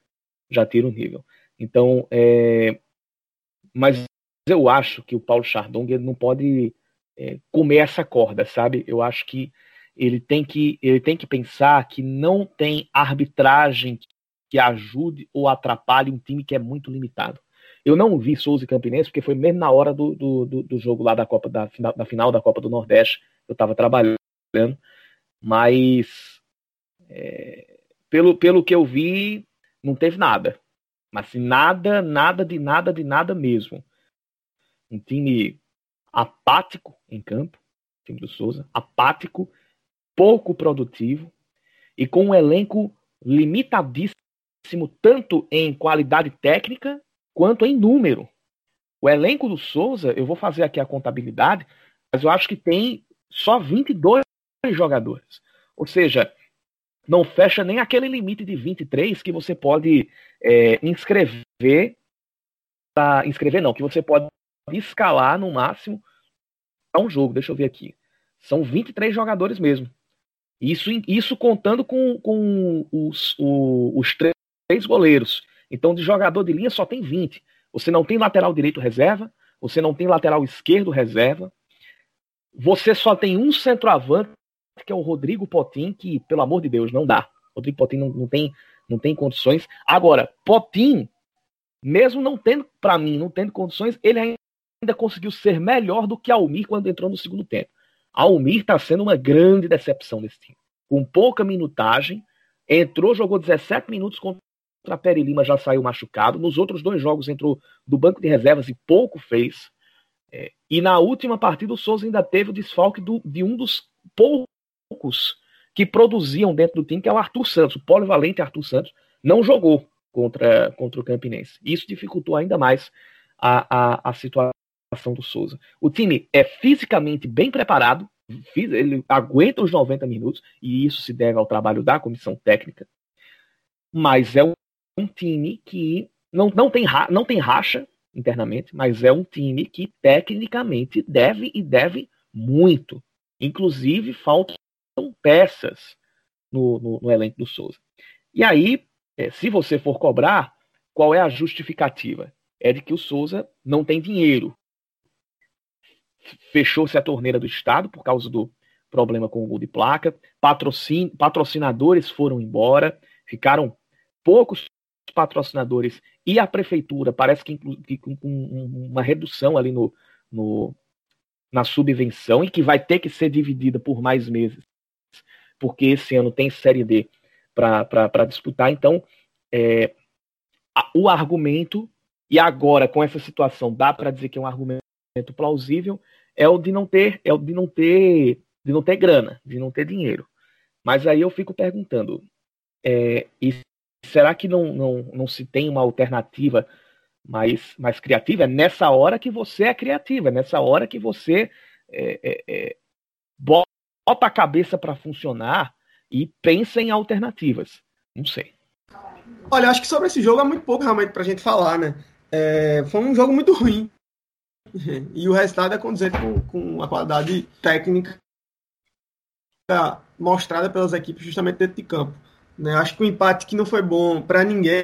B: já tira o nível. Então, é, mas eu acho que o Paulo Chardong não pode é, comer essa corda, sabe? Eu acho que ele tem que ele tem que pensar que não tem arbitragem que ajude ou atrapalhe um time que é muito limitado. Eu não vi Souza e Campinense, porque foi mesmo na hora do, do, do jogo lá da Copa da, da final da Copa do Nordeste. Eu estava trabalhando, mas pelo, pelo que eu vi, não teve nada. Mas assim, nada, nada de nada de nada mesmo. Um time apático em campo, time do Souza, apático, pouco produtivo e com um elenco limitadíssimo tanto em qualidade técnica quanto em número. O elenco do Souza, eu vou fazer aqui a contabilidade, mas eu acho que tem só 22 jogadores. Ou seja, não fecha nem aquele limite de 23 que você pode é, inscrever. Pra, inscrever não, que você pode escalar no máximo para um jogo. Deixa eu ver aqui. São 23 jogadores mesmo. Isso, isso contando com, com os, os, os três goleiros, Então, de jogador de linha só tem 20. Você não tem lateral direito reserva, você não tem lateral esquerdo reserva, você só tem um centroavante, que é o Rodrigo Potin, que, pelo amor de Deus, não dá. Rodrigo Potin não, não tem, não tem condições. Agora, Potin, mesmo não tendo, para mim, não tendo condições, ele ainda conseguiu ser melhor do que Almir quando entrou no segundo tempo. Almir está sendo uma grande decepção desse time. Com pouca minutagem, entrou, jogou 17 minutos contra a Peri Lima, já saiu machucado. Nos outros dois jogos entrou do banco de reservas e pouco fez. É, e na última partida o Souza ainda teve o desfalque do, de um dos poucos que produziam dentro do time, que é o Arthur Santos. O polivalente Arthur Santos não jogou contra, contra o Campinense. Isso dificultou ainda mais a, a, a situação do Souza. O time é fisicamente bem preparado, ele aguenta os 90 minutos, e isso se deve ao trabalho da comissão técnica, mas é um, time que não, não, tem, não tem racha internamente, mas é um time que tecnicamente deve e deve muito. Inclusive, peças no, no, no elenco do Souza. E aí, é, se você for cobrar, qual é a justificativa? É de que o Souza não tem dinheiro. Fechou-se a torneira do Estado por causa do problema com o gol de placa, patrocin patrocinadores foram embora, ficaram poucos patrocinadores e a prefeitura. Parece que, que com uma redução ali no, no, na subvenção e que vai ter que ser dividida por mais meses, porque esse ano tem Série D para disputar. Então, é, o argumento, e agora com essa situação, dá para dizer que é um argumento plausível, é o de não ter, é o de não ter, de não ter grana, de não ter dinheiro. Mas aí eu fico perguntando, é, será que não, não, não se tem uma alternativa mais, mais criativa? É nessa hora que você é criativa, é nessa hora que você é, é, é bota a cabeça para funcionar e pensa em alternativas. Não sei.
C: Olha, acho que sobre esse jogo é muito pouco realmente para a gente falar, né? É, foi um jogo muito ruim. [laughs] E o resultado é condizente com, com a qualidade técnica mostrada pelas equipes justamente dentro de campo. Né? Acho que o um empate que não foi bom para ninguém.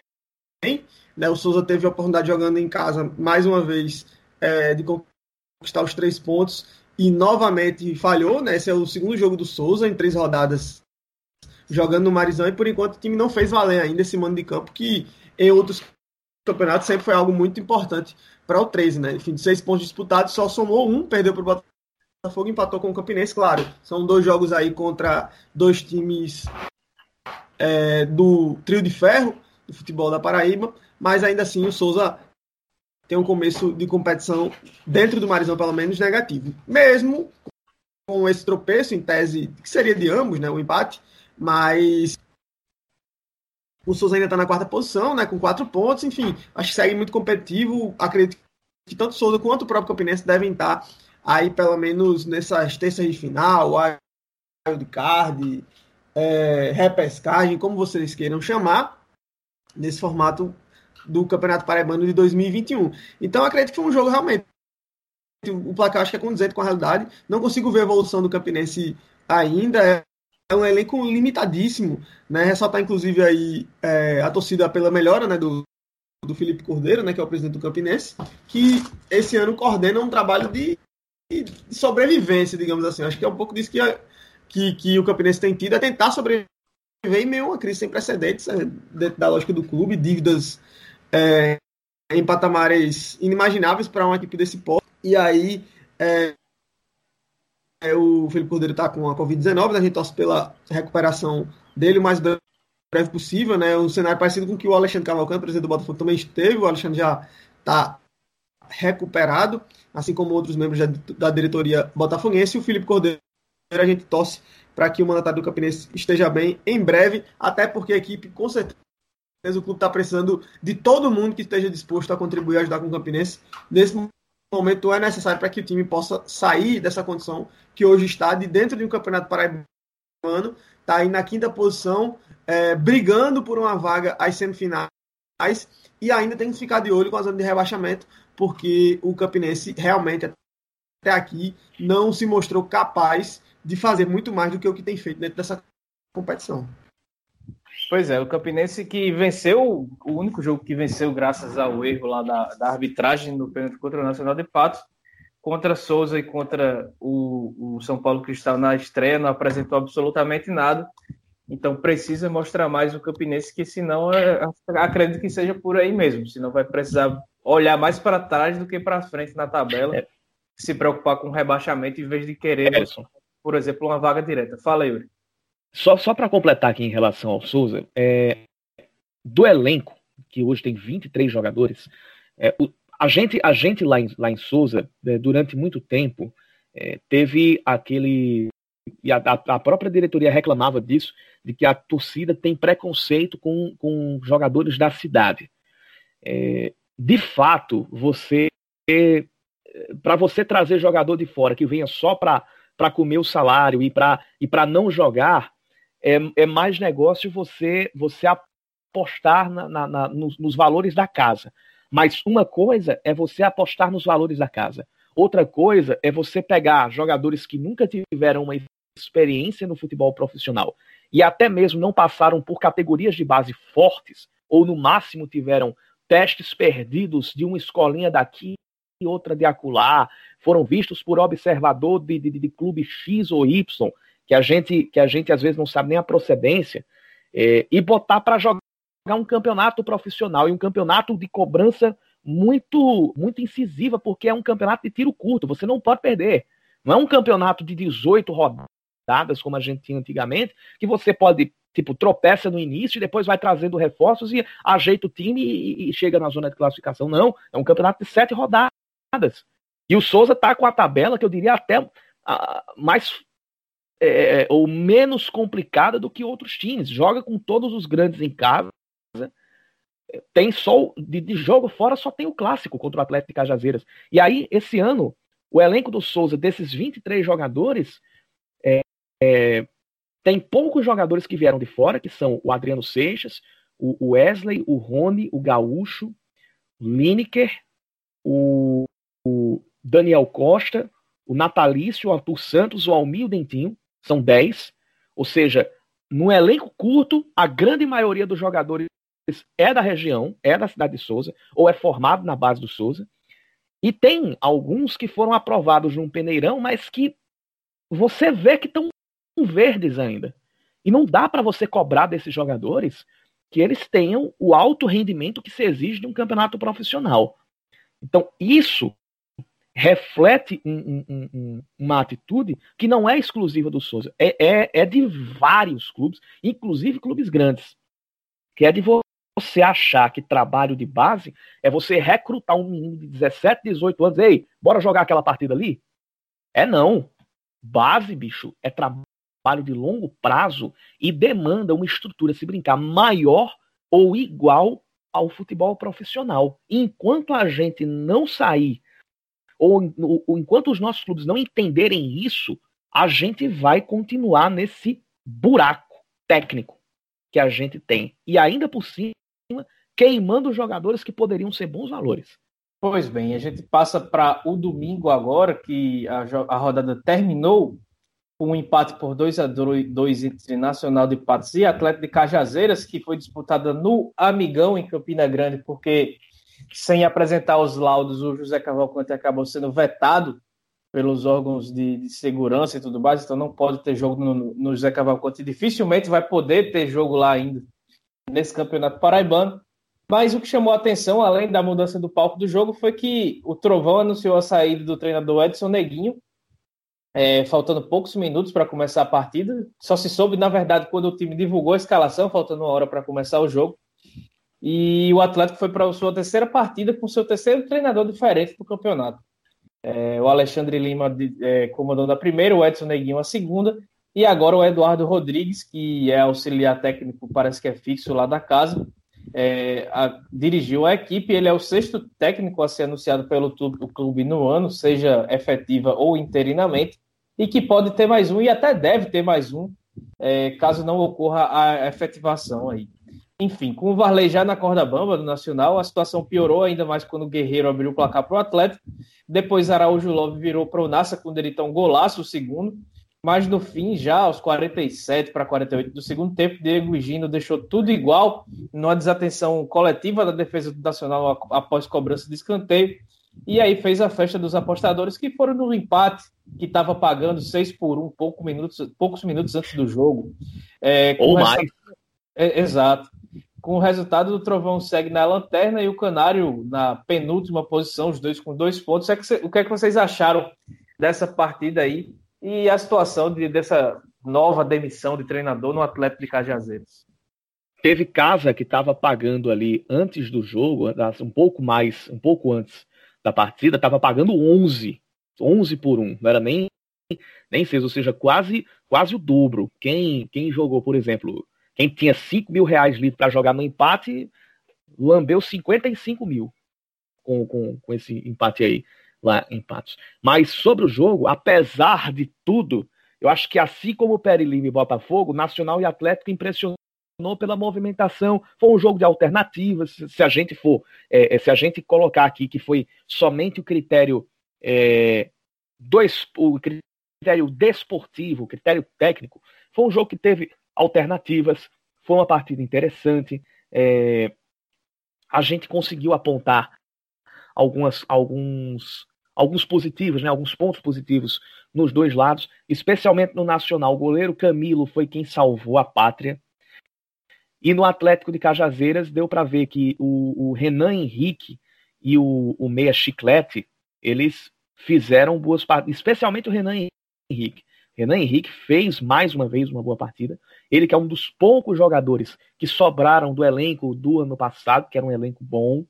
C: Né? O Souza teve a oportunidade jogando em casa mais uma vez é, de conquistar os três pontos e novamente falhou. Né? Esse é o segundo jogo do Souza em três rodadas jogando no Marizão e por enquanto o time não fez valer ainda esse mando de campo que em outros campeonatos sempre foi algo muito importante para o 13, né? Enfim, de seis pontos disputados, só somou um, perdeu para o Botafogo, empatou com o Campinense, claro. São dois jogos aí contra dois times é, do trio de ferro do futebol da Paraíba, mas ainda assim o Souza tem um começo de competição dentro do Marizão, pelo menos, negativo. Mesmo com esse tropeço, em tese, que seria de ambos, né? O empate, mas o Souza ainda está na quarta posição, né, com quatro pontos. Enfim, acho que segue muito competitivo. Acredito que tanto o Souza quanto o próprio Campinense devem estar aí, pelo menos, nessas terças de final, de card, é, repescagem, como vocês queiram chamar, nesse formato do Campeonato Paraibano de 2021. Então, acredito que foi um jogo realmente. O placar acho que é condizente com a realidade. Não consigo ver a evolução do Campinense ainda é um elenco limitadíssimo, né? Ressaltar, inclusive, aí é, a torcida pela melhora né, do, do Felipe Cordeiro, né, que é o presidente do Campinense, que esse ano coordena um trabalho de, de sobrevivência, digamos assim. Acho que é um pouco disso que, a, que, que o Campinense tem tido, é tentar sobreviver em meio a uma crise sem precedentes é, dentro da lógica do clube, dívidas é, em patamares inimagináveis para uma equipe desse porte. E aí, é, é, o Felipe Cordeiro está com a Covid-19, né? a gente torce pela recuperação dele o mais breve possível, né? Um cenário parecido com o que o Alexandre Cavalcante, presidente do Botafogo, também esteve. O Alexandre já está recuperado, assim como outros membros da, da diretoria botafoguense. E o Felipe Cordeiro, a gente torce para que o mandatário do Campinense esteja bem em breve, até porque a equipe, com certeza, o clube está precisando de todo mundo que esteja disposto a contribuir e ajudar com o Campinense nesse momento é necessário para que o time possa sair dessa condição que hoje está de dentro de um campeonato paraibano, está aí na quinta posição, é, brigando por uma vaga às semifinais e ainda tem que ficar de olho com a zona de rebaixamento, porque o Campinense realmente até aqui não se mostrou capaz de fazer muito mais do que o que tem feito dentro dessa competição.
A: Pois é, o Campinense que venceu, o único jogo que venceu graças ao erro lá da, da arbitragem no pênalti contra o Nacional de Patos, contra Souza e contra o, o São Paulo Cristal na estreia, não apresentou absolutamente nada. Então precisa mostrar mais o Campinense, que senão é, acredito que seja por aí mesmo. Senão vai precisar olhar mais para trás do que para frente na tabela, é. se preocupar com o rebaixamento em vez de querer, é. por exemplo, uma vaga direta. Fala, Yuri.
B: Só, só para completar aqui em relação ao Souza, é, do elenco, que hoje tem 23 jogadores, é, o, a gente, a gente lá em, lá em Souza, é, durante muito tempo, é, teve aquele. E a, a, própria diretoria reclamava disso, de que a torcida tem preconceito com, com jogadores da cidade. É, de fato, você. Para você trazer jogador de fora que venha só para comer o salário e para e não jogar, é, é mais negócio você, você apostar na, na, na nos, nos valores da casa. Mas uma coisa é você apostar nos valores da casa. Outra coisa é você pegar jogadores que nunca tiveram uma experiência no futebol profissional e até mesmo não passaram por categorias de base fortes, ou no máximo tiveram testes perdidos de uma escolinha daqui e outra de acolá, foram vistos por observador de, de, de clube X ou Y, que a gente, que a gente às vezes não sabe nem a procedência, é, e botar para jogar um campeonato profissional e um campeonato de cobrança muito muito incisiva, porque é um campeonato de tiro curto, você não pode perder. Não é um campeonato de 18 rodadas, como a gente tinha antigamente, que você pode, tipo, tropeça no início e depois vai trazendo reforços e ajeita o time e, e chega na zona de classificação. Não, é um campeonato de sete rodadas. E o Souza tá com a tabela que eu diria até uh, mais é, é, ou menos complicada do que outros times. Joga com todos os grandes em casa. Tem só de, de, jogo fora só tem o clássico contra o Atlético de Cajazeiras. E aí esse ano o elenco do Souza desses 23 jogadores é, é, tem poucos jogadores que vieram de fora, que são o Adriano Seixas, o Wesley, o Rony, o Gaúcho, o Lineker, o, o Daniel Costa, o Natalício, o Arthur Santos, o Almir o Dentinho. São 10. Ou seja, no elenco curto, a grande maioria dos jogadores é da região, é da cidade de Souza, ou é formado na base do Souza. E tem alguns que foram aprovados num peneirão, mas que você vê que estão verdes ainda. E não dá para você cobrar desses jogadores que eles tenham o alto rendimento que se exige de um campeonato profissional. Então, isso reflete um, um, um, uma atitude que não é exclusiva do Souza, é, é, é, de vários clubes, inclusive clubes grandes, que é de você achar que trabalho de base é você recrutar um menino de 17, 18 anos, ei, bora jogar aquela partida ali? É não. Base, bicho, é trabalho de longo prazo e demanda uma estrutura, se brincar, maior ou igual ao futebol profissional. Enquanto a gente não sair ou, ou enquanto os nossos clubes não entenderem isso, a gente vai continuar nesse buraco técnico que a gente tem. E ainda por cima, queimando jogadores que poderiam ser bons valores.
A: Pois bem, a gente passa para o domingo agora, que a, a rodada terminou com um empate por 2 a 2 entre Nacional de Patos e Atlético de Cajazeiras, que foi disputada no Amigão, em Campina Grande, porque sem apresentar os laudos, o José Cavalcante acabou sendo vetado pelos órgãos de, de, segurança e tudo mais, então não pode ter jogo no, no José Cavalcante. Dificilmente vai poder ter jogo lá ainda nesse campeonato paraibano. Mas o que chamou a atenção, além da mudança do palco do jogo, foi que o Trovão anunciou a saída do treinador Edson Neguinho, é, faltando poucos minutos para começar a partida. Só se soube, na verdade, quando o time divulgou a escalação, faltando uma hora para começar o jogo. E o Atlético foi para a sua terceira partida com seu terceiro treinador diferente do campeonato. É, o Alexandre Lima é, comandando a primeira, o Edson Neguinho a segunda, e agora o Eduardo Rodrigues, que é auxiliar técnico, parece que é fixo lá da casa, é, a, dirigiu a equipe. Ele é o sexto técnico a ser anunciado pelo clube no ano, seja efetiva ou interinamente, e que pode ter mais um e até deve ter mais um, é, caso não ocorra a efetivação aí. Enfim, com o Varley já na corda bamba do Nacional, a situação piorou ainda mais quando o Guerreiro abriu o placar para o Atlético. Depois Araújo Love virou para o Nassa com ele um golaço, o segundo. mas no fim, já aos 47 para 48 do segundo tempo, Diego Gino deixou tudo igual, numa desatenção coletiva da defesa do Nacional após cobrança de escanteio, e aí fez a festa dos apostadores que foram no empate, que estava pagando 6 por 1 pouco minutos, poucos minutos antes do jogo.
B: É, Ou mais.
A: É, exato. Com o resultado do Trovão segue na lanterna e o Canário na penúltima posição, os dois com dois pontos. É o que é que vocês acharam dessa partida aí e a situação de, dessa nova demissão de treinador no Atlético de Cajazeiras?
B: Teve casa que estava pagando ali antes do jogo, um pouco mais, um pouco antes da partida, estava pagando 11, 11 por 1, não era nem nem 6, ou seja, quase quase o dobro. Quem quem jogou, por exemplo, quem tinha 5 mil reais livre para jogar no empate, lambeu 55 mil com, com, com esse empate aí, lá em Patos. Mas sobre o jogo, apesar de tudo, eu acho que assim como o Peri Lima e Botafogo, Nacional e Atlético impressionou pela movimentação. Foi um jogo de alternativas. Se a gente for, é, é, se a gente colocar aqui que foi somente o critério é, do, o critério desportivo, o critério técnico, foi um jogo que teve alternativas, foi uma partida interessante. É, a gente conseguiu apontar algumas, alguns, alguns positivos, né, alguns pontos positivos nos dois lados, especialmente no Nacional. O goleiro Camilo foi quem salvou a pátria. E no Atlético de Cajazeiras deu para ver que o, o, Renan Henrique e o, o Meia Chiclete, eles fizeram boas partidas, especialmente o Renan Henrique. Renan Henrique fez mais uma vez uma boa partida. Ele que é um dos poucos jogadores que sobraram do elenco do ano passado, que era um elenco bom,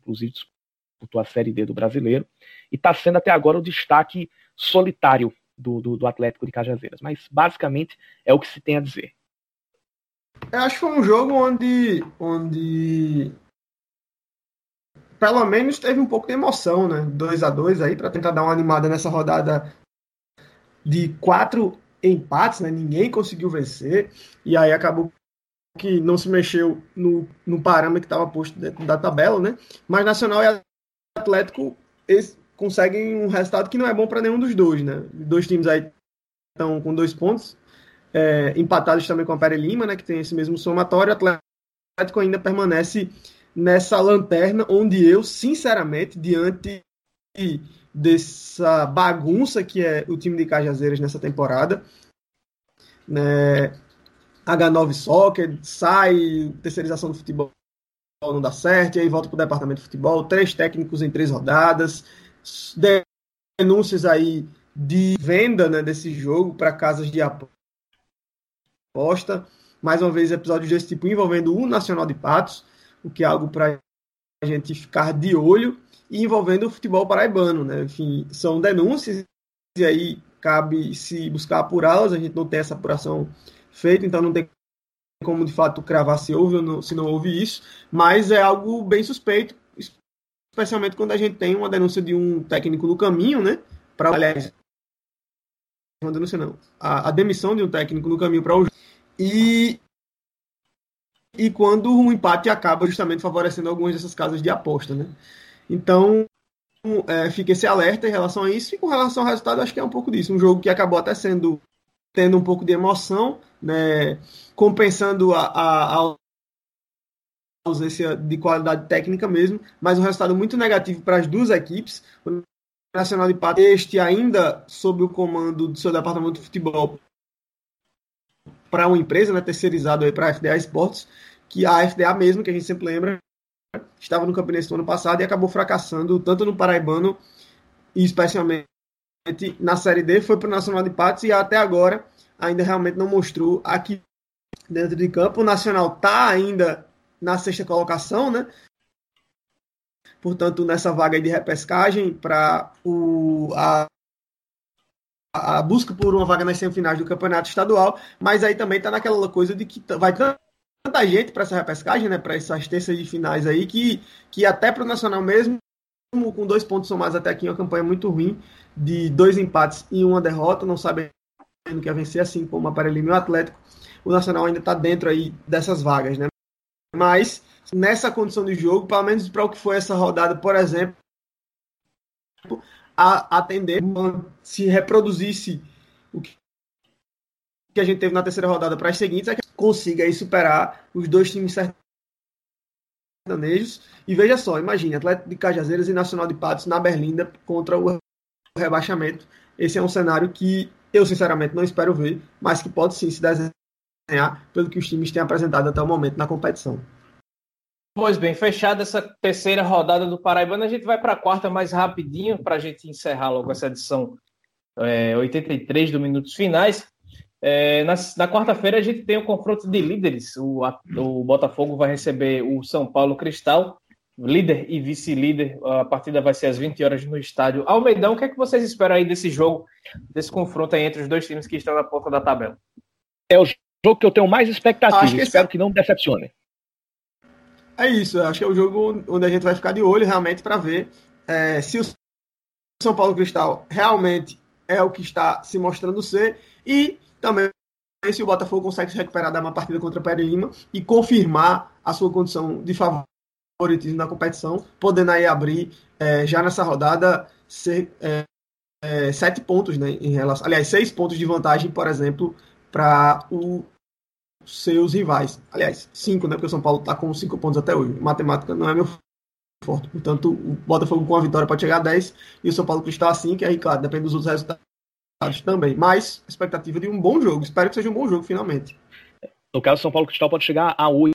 B: inclusive disputou a Série D do brasileiro, e está sendo até agora o destaque solitário do, do, do, Atlético de Cajazeiras. Mas basicamente é o que se tem a dizer.
C: Eu acho que foi um jogo onde, onde pelo menos teve um pouco de emoção, né? 2 a 2 aí, para tentar dar uma animada nessa rodada de quatro empates, né? Ninguém conseguiu vencer. E aí acabou que não se mexeu no, no parâmetro que estava posto dentro da tabela, né? Mas Nacional e Atlético eles conseguem um resultado que não é bom para nenhum dos dois, né? Dois times aí estão com dois pontos, é, empatados também com a Pere Lima, né? Que tem esse mesmo somatório. Atlético ainda permanece nessa lanterna, onde eu, sinceramente, diante dessa bagunça que é o time de Cajazeiras nessa temporada. Né? H9 Soccer, sai, terceirização do futebol não dá certo, e aí volta para o departamento de futebol, três técnicos em três rodadas, denúncias aí de venda né, desse jogo para casas de aposta. Mais uma vez, episódios desse tipo envolvendo o Nacional de Patos, o que é algo para a gente ficar de olho e envolvendo o futebol paraibano, né? Enfim, são denúncias e aí cabe se buscar apurá-las, a gente não tem essa apuração feita, então não tem como de fato cravar se houve ou não, se não houve isso, mas é algo bem suspeito, especialmente quando a gente tem uma denúncia de um técnico no caminho, né? Para aliás, uma denúncia não, a, a, demissão de um técnico no caminho para o e e quando um empate acaba justamente favorecendo algumas dessas casas de aposta, né? Então, é, fica esse alerta em relação a isso. E com relação ao resultado, acho que é um pouco disso. Um jogo que acabou até sendo tendo um pouco de emoção, né, compensando a, a, a ausência de qualidade técnica mesmo, mas um resultado muito negativo para as duas equipes. O Nacional de Pato, este ainda sob o comando do seu departamento de futebol para uma empresa, né, terceirizado aí para a FDA Esportes, que a FDA mesmo, que a gente sempre lembra, estava no Campinense no ano passado e acabou fracassando tanto no Paraibano e especialmente na Série D, foi para o Nacional de Patos e até agora ainda realmente não mostrou aqui dentro de campo. O Nacional está ainda na sexta colocação, né? Portanto, nessa vaga de repescagem para a, a busca por uma vaga nas semifinais do campeonato estadual, mas aí também está naquela coisa de que vai tanta gente para essa repescagem, né, para essas terças de finais aí, que, que até para o Nacional mesmo, com dois pontos somados até aqui, uma campanha muito ruim, de dois empates e uma derrota, não sabe o que é vencer, assim como o Aparelhinho e o Atlético, o Nacional ainda está dentro aí dessas vagas, né? Mas nessa condição de jogo, pelo menos para o que foi essa rodada, por exemplo, a atender se reproduzisse o que que a gente teve na terceira rodada para as seguintes é que consiga aí superar os dois times sertanejos. E veja só, imagine, Atlético de Cajazeiras e Nacional de Patos na Berlinda contra o rebaixamento. Esse é um cenário que eu, sinceramente, não espero ver, mas que pode sim se desenhar pelo que os times têm apresentado até o momento na competição.
A: Pois bem, fechada essa terceira rodada do Paraibano, a gente vai para a quarta mais rapidinho para a gente encerrar logo essa edição é, 83 do Minutos Finais. É, na, na quarta-feira a gente tem o confronto de líderes. O, a, o Botafogo vai receber o São Paulo Cristal, líder e vice-líder. A partida vai ser às 20 horas no estádio Almeidão. O que é que vocês esperam aí desse jogo, desse confronto aí entre os dois times que estão na ponta da tabela?
B: É o jogo que eu tenho mais expectativa. Que espero esse... que não decepcione.
C: É isso, acho que é o jogo onde a gente vai ficar de olho realmente para ver é, se o São Paulo Cristal realmente é o que está se mostrando ser e também se o Botafogo consegue se recuperar da uma partida contra o Pere Lima e confirmar a sua condição de favoritismo na competição, podendo aí abrir é, já nessa rodada ser, é, é, sete pontos, né, em relação, aliás, seis pontos de vantagem, por exemplo, para o seus rivais. Aliás, cinco, né? Porque o São Paulo está com cinco pontos até hoje. Matemática não é meu forte. Portanto, o Botafogo com a vitória pode chegar a 10 e o São Paulo está a 5, e aí, claro, depende dos outros resultados também. Mas, expectativa de um bom jogo. Espero que seja um bom jogo, finalmente.
B: No caso, São Paulo Cristal pode chegar a 8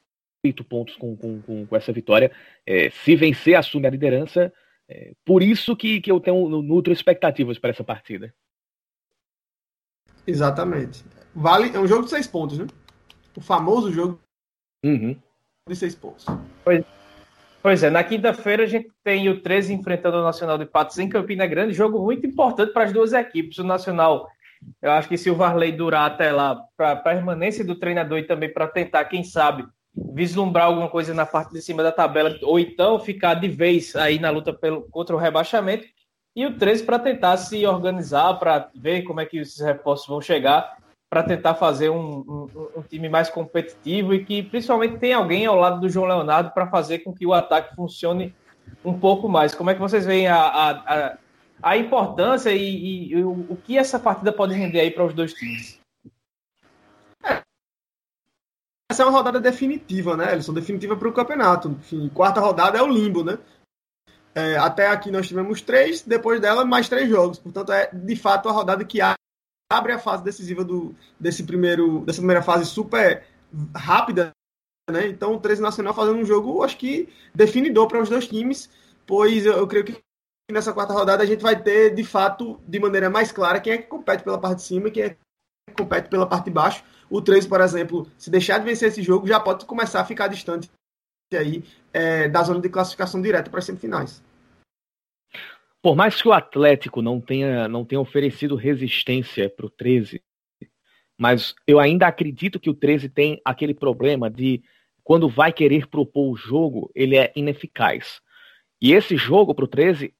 B: pontos com, com, com, com essa vitória. É, se vencer, assume a liderança. É, por isso que, que eu tenho nutro expectativas para essa partida.
C: Exatamente. Vale, é um jogo de seis pontos, né? o famoso jogo
B: uhum.
C: de seis pontos.
A: Pois, pois é, na quinta-feira a gente tem o 13 enfrentando o Nacional de Patos em Campina Grande, jogo muito importante para as duas equipes. O Nacional, eu acho que se o Varley durar até lá, para a permanência do treinador e também para tentar, quem sabe, vislumbrar alguma coisa na parte de cima da tabela, ou então ficar de vez aí na luta pelo, contra o rebaixamento. E o 13 para tentar se organizar, para ver como é que esses reforços vão chegar para tentar fazer um, um, um, time mais competitivo e que principalmente tem alguém ao lado do João Leonardo para fazer com que o ataque funcione um pouco mais. Como é que vocês veem a, a, a, a importância e, e, o, o, que essa partida pode render aí para os dois times?
C: Essa é uma rodada definitiva, né, Elisson? Definitiva para o campeonato. Enfim, quarta rodada é o limbo, né? É, até aqui nós tivemos três, depois dela mais três jogos. Portanto, é de fato a rodada que abre a fase decisiva do, desse primeiro, dessa primeira fase super rápida, né? Então o 13 Nacional fazendo um jogo, acho que definidor para os dois times, pois eu, eu, creio que nessa quarta rodada a gente vai ter, de fato, de maneira mais clara, quem é que compete pela parte de cima e quem é que compete pela parte de baixo. O 13, por exemplo, se deixar de vencer esse jogo, já pode começar a ficar distante aí é, da zona de classificação direta para as semifinais
B: por mais que o Atlético não tenha, não tenha oferecido resistência para o 13, mas eu ainda acredito que o 13 tem aquele problema de quando vai querer propor o jogo, ele é ineficaz. E esse jogo para o 13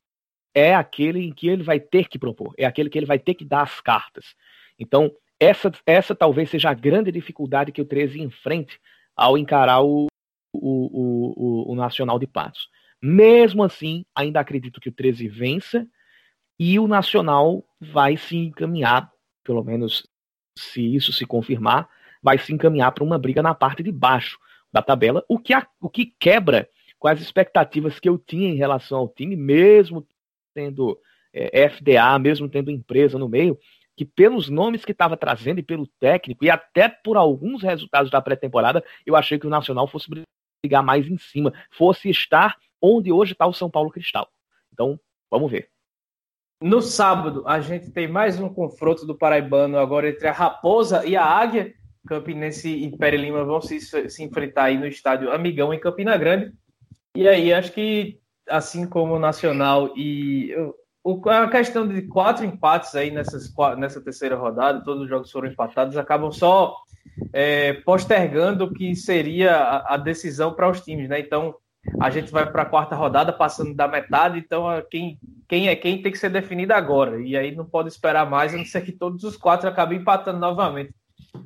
B: é aquele em que ele vai ter que propor, é aquele que ele vai ter que dar as cartas. Então, essa, essa talvez seja a grande dificuldade que o 13 enfrente ao encarar o, o, o, o Nacional de Patos. Mesmo assim, ainda acredito que o 13 vença e o Nacional vai se encaminhar, pelo menos se isso se confirmar, vai se encaminhar para uma briga na parte de baixo da tabela, o que, a, o que quebra com as expectativas que eu tinha em relação ao time, mesmo tendo é, FDA, mesmo tendo empresa no meio, que pelos nomes que estava trazendo e pelo técnico, e até por alguns resultados da pré-temporada, eu achei que o Nacional fosse brigar mais em cima, fosse estar onde hoje está o São Paulo Cristal. Então, vamos ver.
A: No sábado, a gente tem mais um confronto do Paraibano agora entre a Raposa e a Águia. Campinense e Pere Lima vão se, se enfrentar aí no estádio Amigão em Campina Grande. E aí, acho que assim como o Nacional e o, a questão de quatro empates aí nessas, nessa terceira rodada, todos os jogos foram empatados, acabam só é, postergando o que seria a, a decisão para os times, né? Então, a gente vai para a quarta rodada passando da metade, então quem, quem é quem tem que ser definido agora. E aí não pode esperar mais, a não ser que todos os quatro acabem empatando novamente.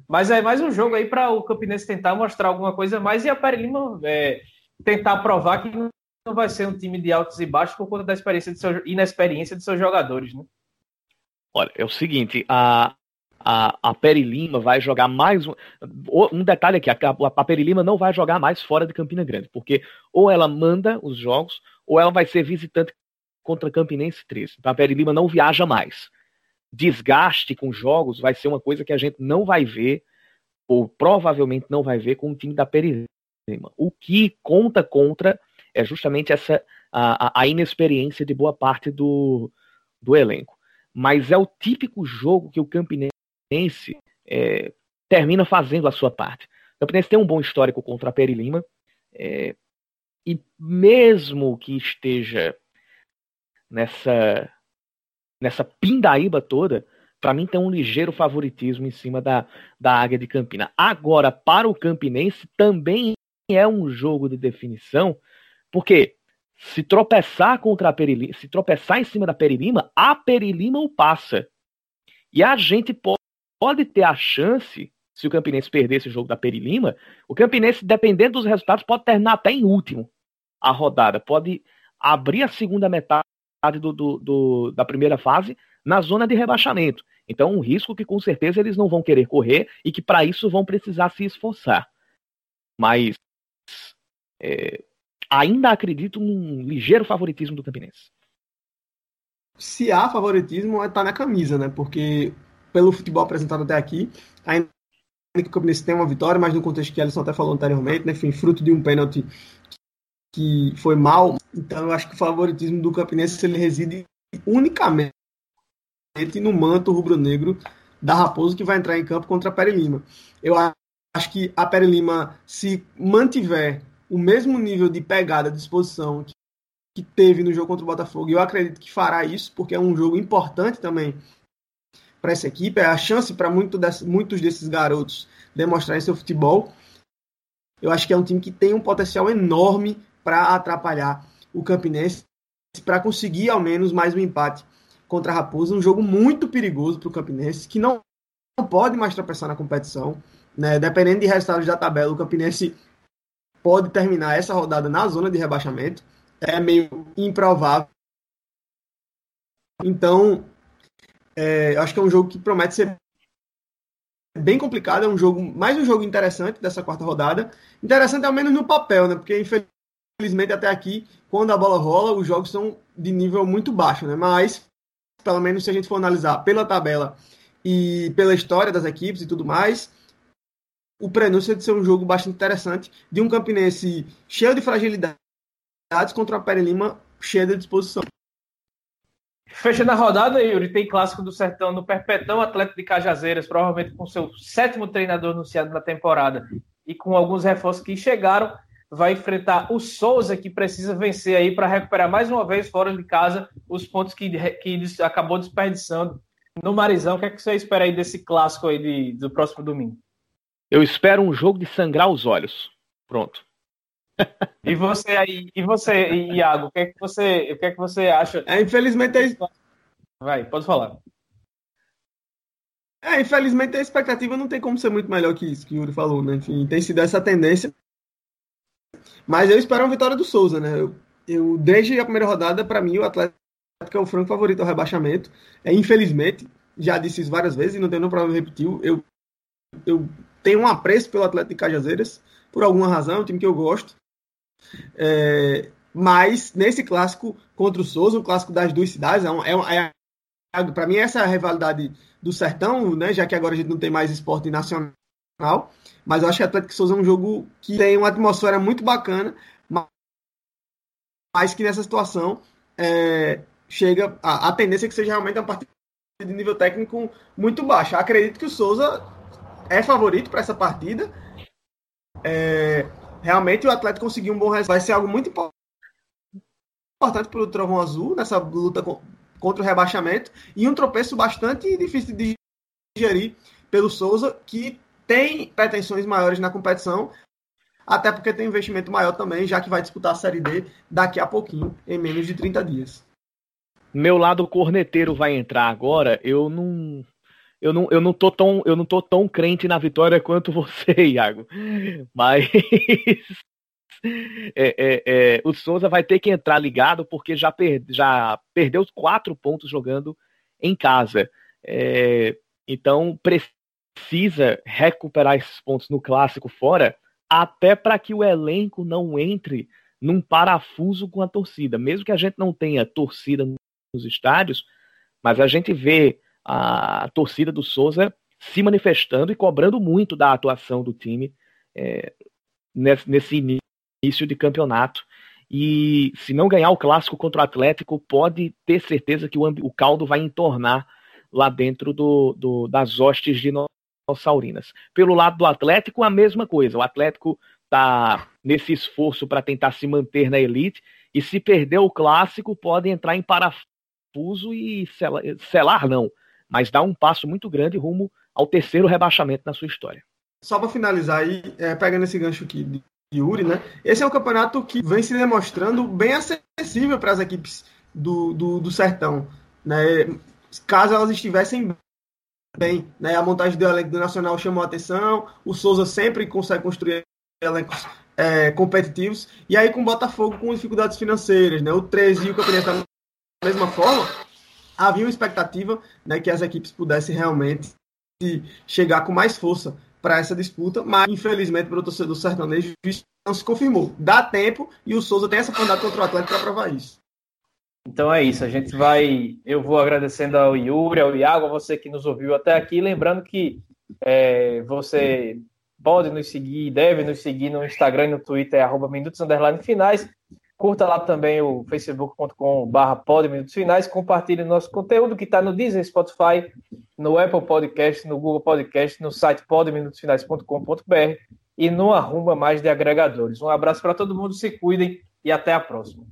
A: Mas é mais um jogo aí para o Campinense tentar mostrar alguma coisa mais e a Pere Lima é, tentar provar que não vai ser um time de altos e baixos por conta da experiência de seu, inexperiência de seus jogadores, né?
B: Olha, é o seguinte, a, a, a Peri Lima vai jogar mais um. Um detalhe aqui: a, a Peri Lima não vai jogar mais fora de Campina Grande, porque ou ela manda os jogos, ou ela vai ser visitante contra Campinense 13. Então a Peri Lima não viaja mais. Desgaste com jogos vai ser uma coisa que a gente não vai ver, ou provavelmente não vai ver com o time da Peri Lima. O que conta contra é justamente essa a, a inexperiência de boa parte do, do elenco. Mas é o típico jogo que o Campinense é, termina fazendo a sua parte. O Campinense tem um bom histórico contra a Peri Lima, é, e mesmo que esteja nessa nessa pindaíba toda, para mim tem um ligeiro favoritismo em cima da, da Águia de Campina. Agora, para o Campinense, também é um jogo de definição, porque se tropeçar contra a Perilima, se tropeçar em cima da Perilima, a Perilima o passa. E a gente pode pode ter a chance, se o Campinense perder esse jogo da Perilima, o Campinense, dependendo dos resultados, pode terminar até em último a rodada. Pode abrir a segunda metade do, do, do, da primeira fase na zona de rebaixamento. Então, um risco que com certeza eles não vão querer correr e que para isso vão precisar se esforçar. Mas é, ainda acredito num ligeiro favoritismo do Campinense.
C: Se há favoritismo, está na camisa, né? Porque pelo futebol apresentado até aqui. Ainda que o Campinense tem uma vitória, mas no contexto que Alisson até falou anteriormente, né, enfim, fruto de um pênalti que foi mal. Então eu acho que o favoritismo do Campinense ele reside unicamente no manto rubro-negro da Raposo que vai entrar em campo contra a Pere Lima. Eu acho que a Pere Lima, se mantiver o mesmo nível de pegada, de disposição que, teve no jogo contra o Botafogo, eu acredito que fará isso, porque é um jogo importante também para essa equipe, é a chance para muito muitos desses garotos demonstrarem seu futebol. Eu acho que é um time que tem um potencial enorme para atrapalhar o Campinense, para conseguir ao menos mais um empate contra a Raposa. Um jogo muito perigoso para o Campinense, que não, não pode mais tropeçar na competição. Né? Dependendo de resultados da tabela, o Campinense pode terminar essa rodada na zona de rebaixamento. É meio improvável. Então, é, acho que é um jogo que promete ser bem complicado, é um jogo, mais um jogo interessante dessa quarta rodada. Interessante ao menos no papel, né? Porque infelizmente até aqui, quando a bola rola, os jogos são de nível muito baixo, né? Mas pelo menos se a gente for analisar pela tabela e pela história das equipes e tudo mais, o prenúncio é de ser um jogo bastante interessante de um Campinense cheio de fragilidades contra uma Pere Lima cheia de disposição.
A: Fechando a rodada, Yuri, tem clássico do Sertão no Perpetão, Atlético de Cajazeiras, provavelmente com seu sétimo treinador anunciado na temporada e com alguns reforços que chegaram, vai enfrentar o Souza, que precisa vencer aí para recuperar mais uma vez fora de casa os pontos que, que acabou desperdiçando no Marizão. O que, é que você espera aí desse clássico aí de, do próximo domingo?
B: Eu espero um jogo de sangrar os olhos. Pronto.
A: E você aí, e você, Iago, o que é que você, o que é que você acha?
C: É, infelizmente é...
A: Vai, pode falar.
C: É, infelizmente a expectativa não tem como ser muito melhor que isso que o Yuri falou, né? Enfim, tem sido essa tendência. Mas eu espero uma vitória do Souza, né? Eu, eu desde a primeira rodada, para mim, o Atlético é o franco favorito ao rebaixamento. É, infelizmente, já disse isso várias vezes e não tenho nenhum problema em repetir. Eu, eu tenho um apreço pelo Atlético de Cajazeiras, por alguma razão, é um time que eu gosto. É, mas nesse clássico contra o Souza, um clássico das duas cidades, é, é, é para mim essa é a rivalidade do sertão, né, já que agora a gente não tem mais esporte nacional. Mas eu acho que o Atlético Souza é um jogo que tem uma atmosfera muito bacana, mas que nessa situação é, chega a, a, tendência é que seja realmente uma partida de nível técnico muito baixo. Acredito que o Souza é favorito para essa partida. É, realmente o Atlético conseguiu um bom resultado. Vai ser algo muito importante para o Trovão Azul nessa luta contra o rebaixamento e um tropeço bastante difícil de digerir pelo Souza, que tem pretensões maiores na competição, até porque tem investimento maior também, já que vai disputar a Série D daqui a pouquinho, em menos de 30 dias.
B: Meu lado corneteiro vai entrar agora. Eu não eu não, eu não tô tão eu não tô tão crente na vitória quanto [laughs] você, Iago. Mas [laughs] é, é, é, o Souza vai ter que entrar ligado porque já, per, já perdeu quatro pontos jogando em casa. É, Então precisa recuperar esses pontos no clássico fora, até para que o elenco não entre num parafuso com a torcida. Mesmo que a gente não tenha torcida nos estádios, mas a gente vê a torcida do Souza se manifestando e cobrando muito da atuação do time é, nesse, início de campeonato. E se não ganhar o clássico contra o Atlético, pode ter certeza que o, o caldo vai entornar lá dentro do, do, das hostes de Saurinas. Pelo lado do Atlético, a mesma coisa. O Atlético está nesse esforço para tentar se manter na elite e se perder o clássico pode entrar em parafuso e selar, selar não, mas dar um passo muito grande rumo ao terceiro rebaixamento na sua história.
C: Só para finalizar aí, é, pegando esse gancho aqui de Yuri, né? Esse é um campeonato que vem se demonstrando bem acessível para as equipes do, do, do Sertão, né? Caso elas estivessem bem, né? A montagem do elenco do Nacional chamou a atenção, o Souza sempre consegue construir elencos é, competitivos, e aí com o Botafogo com dificuldades financeiras, né? O 13 e o Campeonato da mesma forma, havia uma expectativa né, que as equipes pudessem realmente chegar com mais força para essa disputa, mas infelizmente para o torcedor sertanejo isso não se confirmou. Dá tempo e o Souza tem essa oportunidade contra o Atlético para provar isso.
A: Então é isso, a gente vai. Eu vou agradecendo ao Yuri, ao Iago, a você que nos ouviu até aqui. Lembrando que é, você pode nos seguir, deve nos seguir no Instagram e no Twitter, é arroba Minutos Finais. Curta lá também o facebook.com.br Minutos Finais. Compartilhe nosso conteúdo que está no Disney, Spotify, no Apple Podcast, no Google Podcast, no site podminutosfinais.com.br e no arruma mais de agregadores. Um abraço para todo mundo, se cuidem e até a próxima.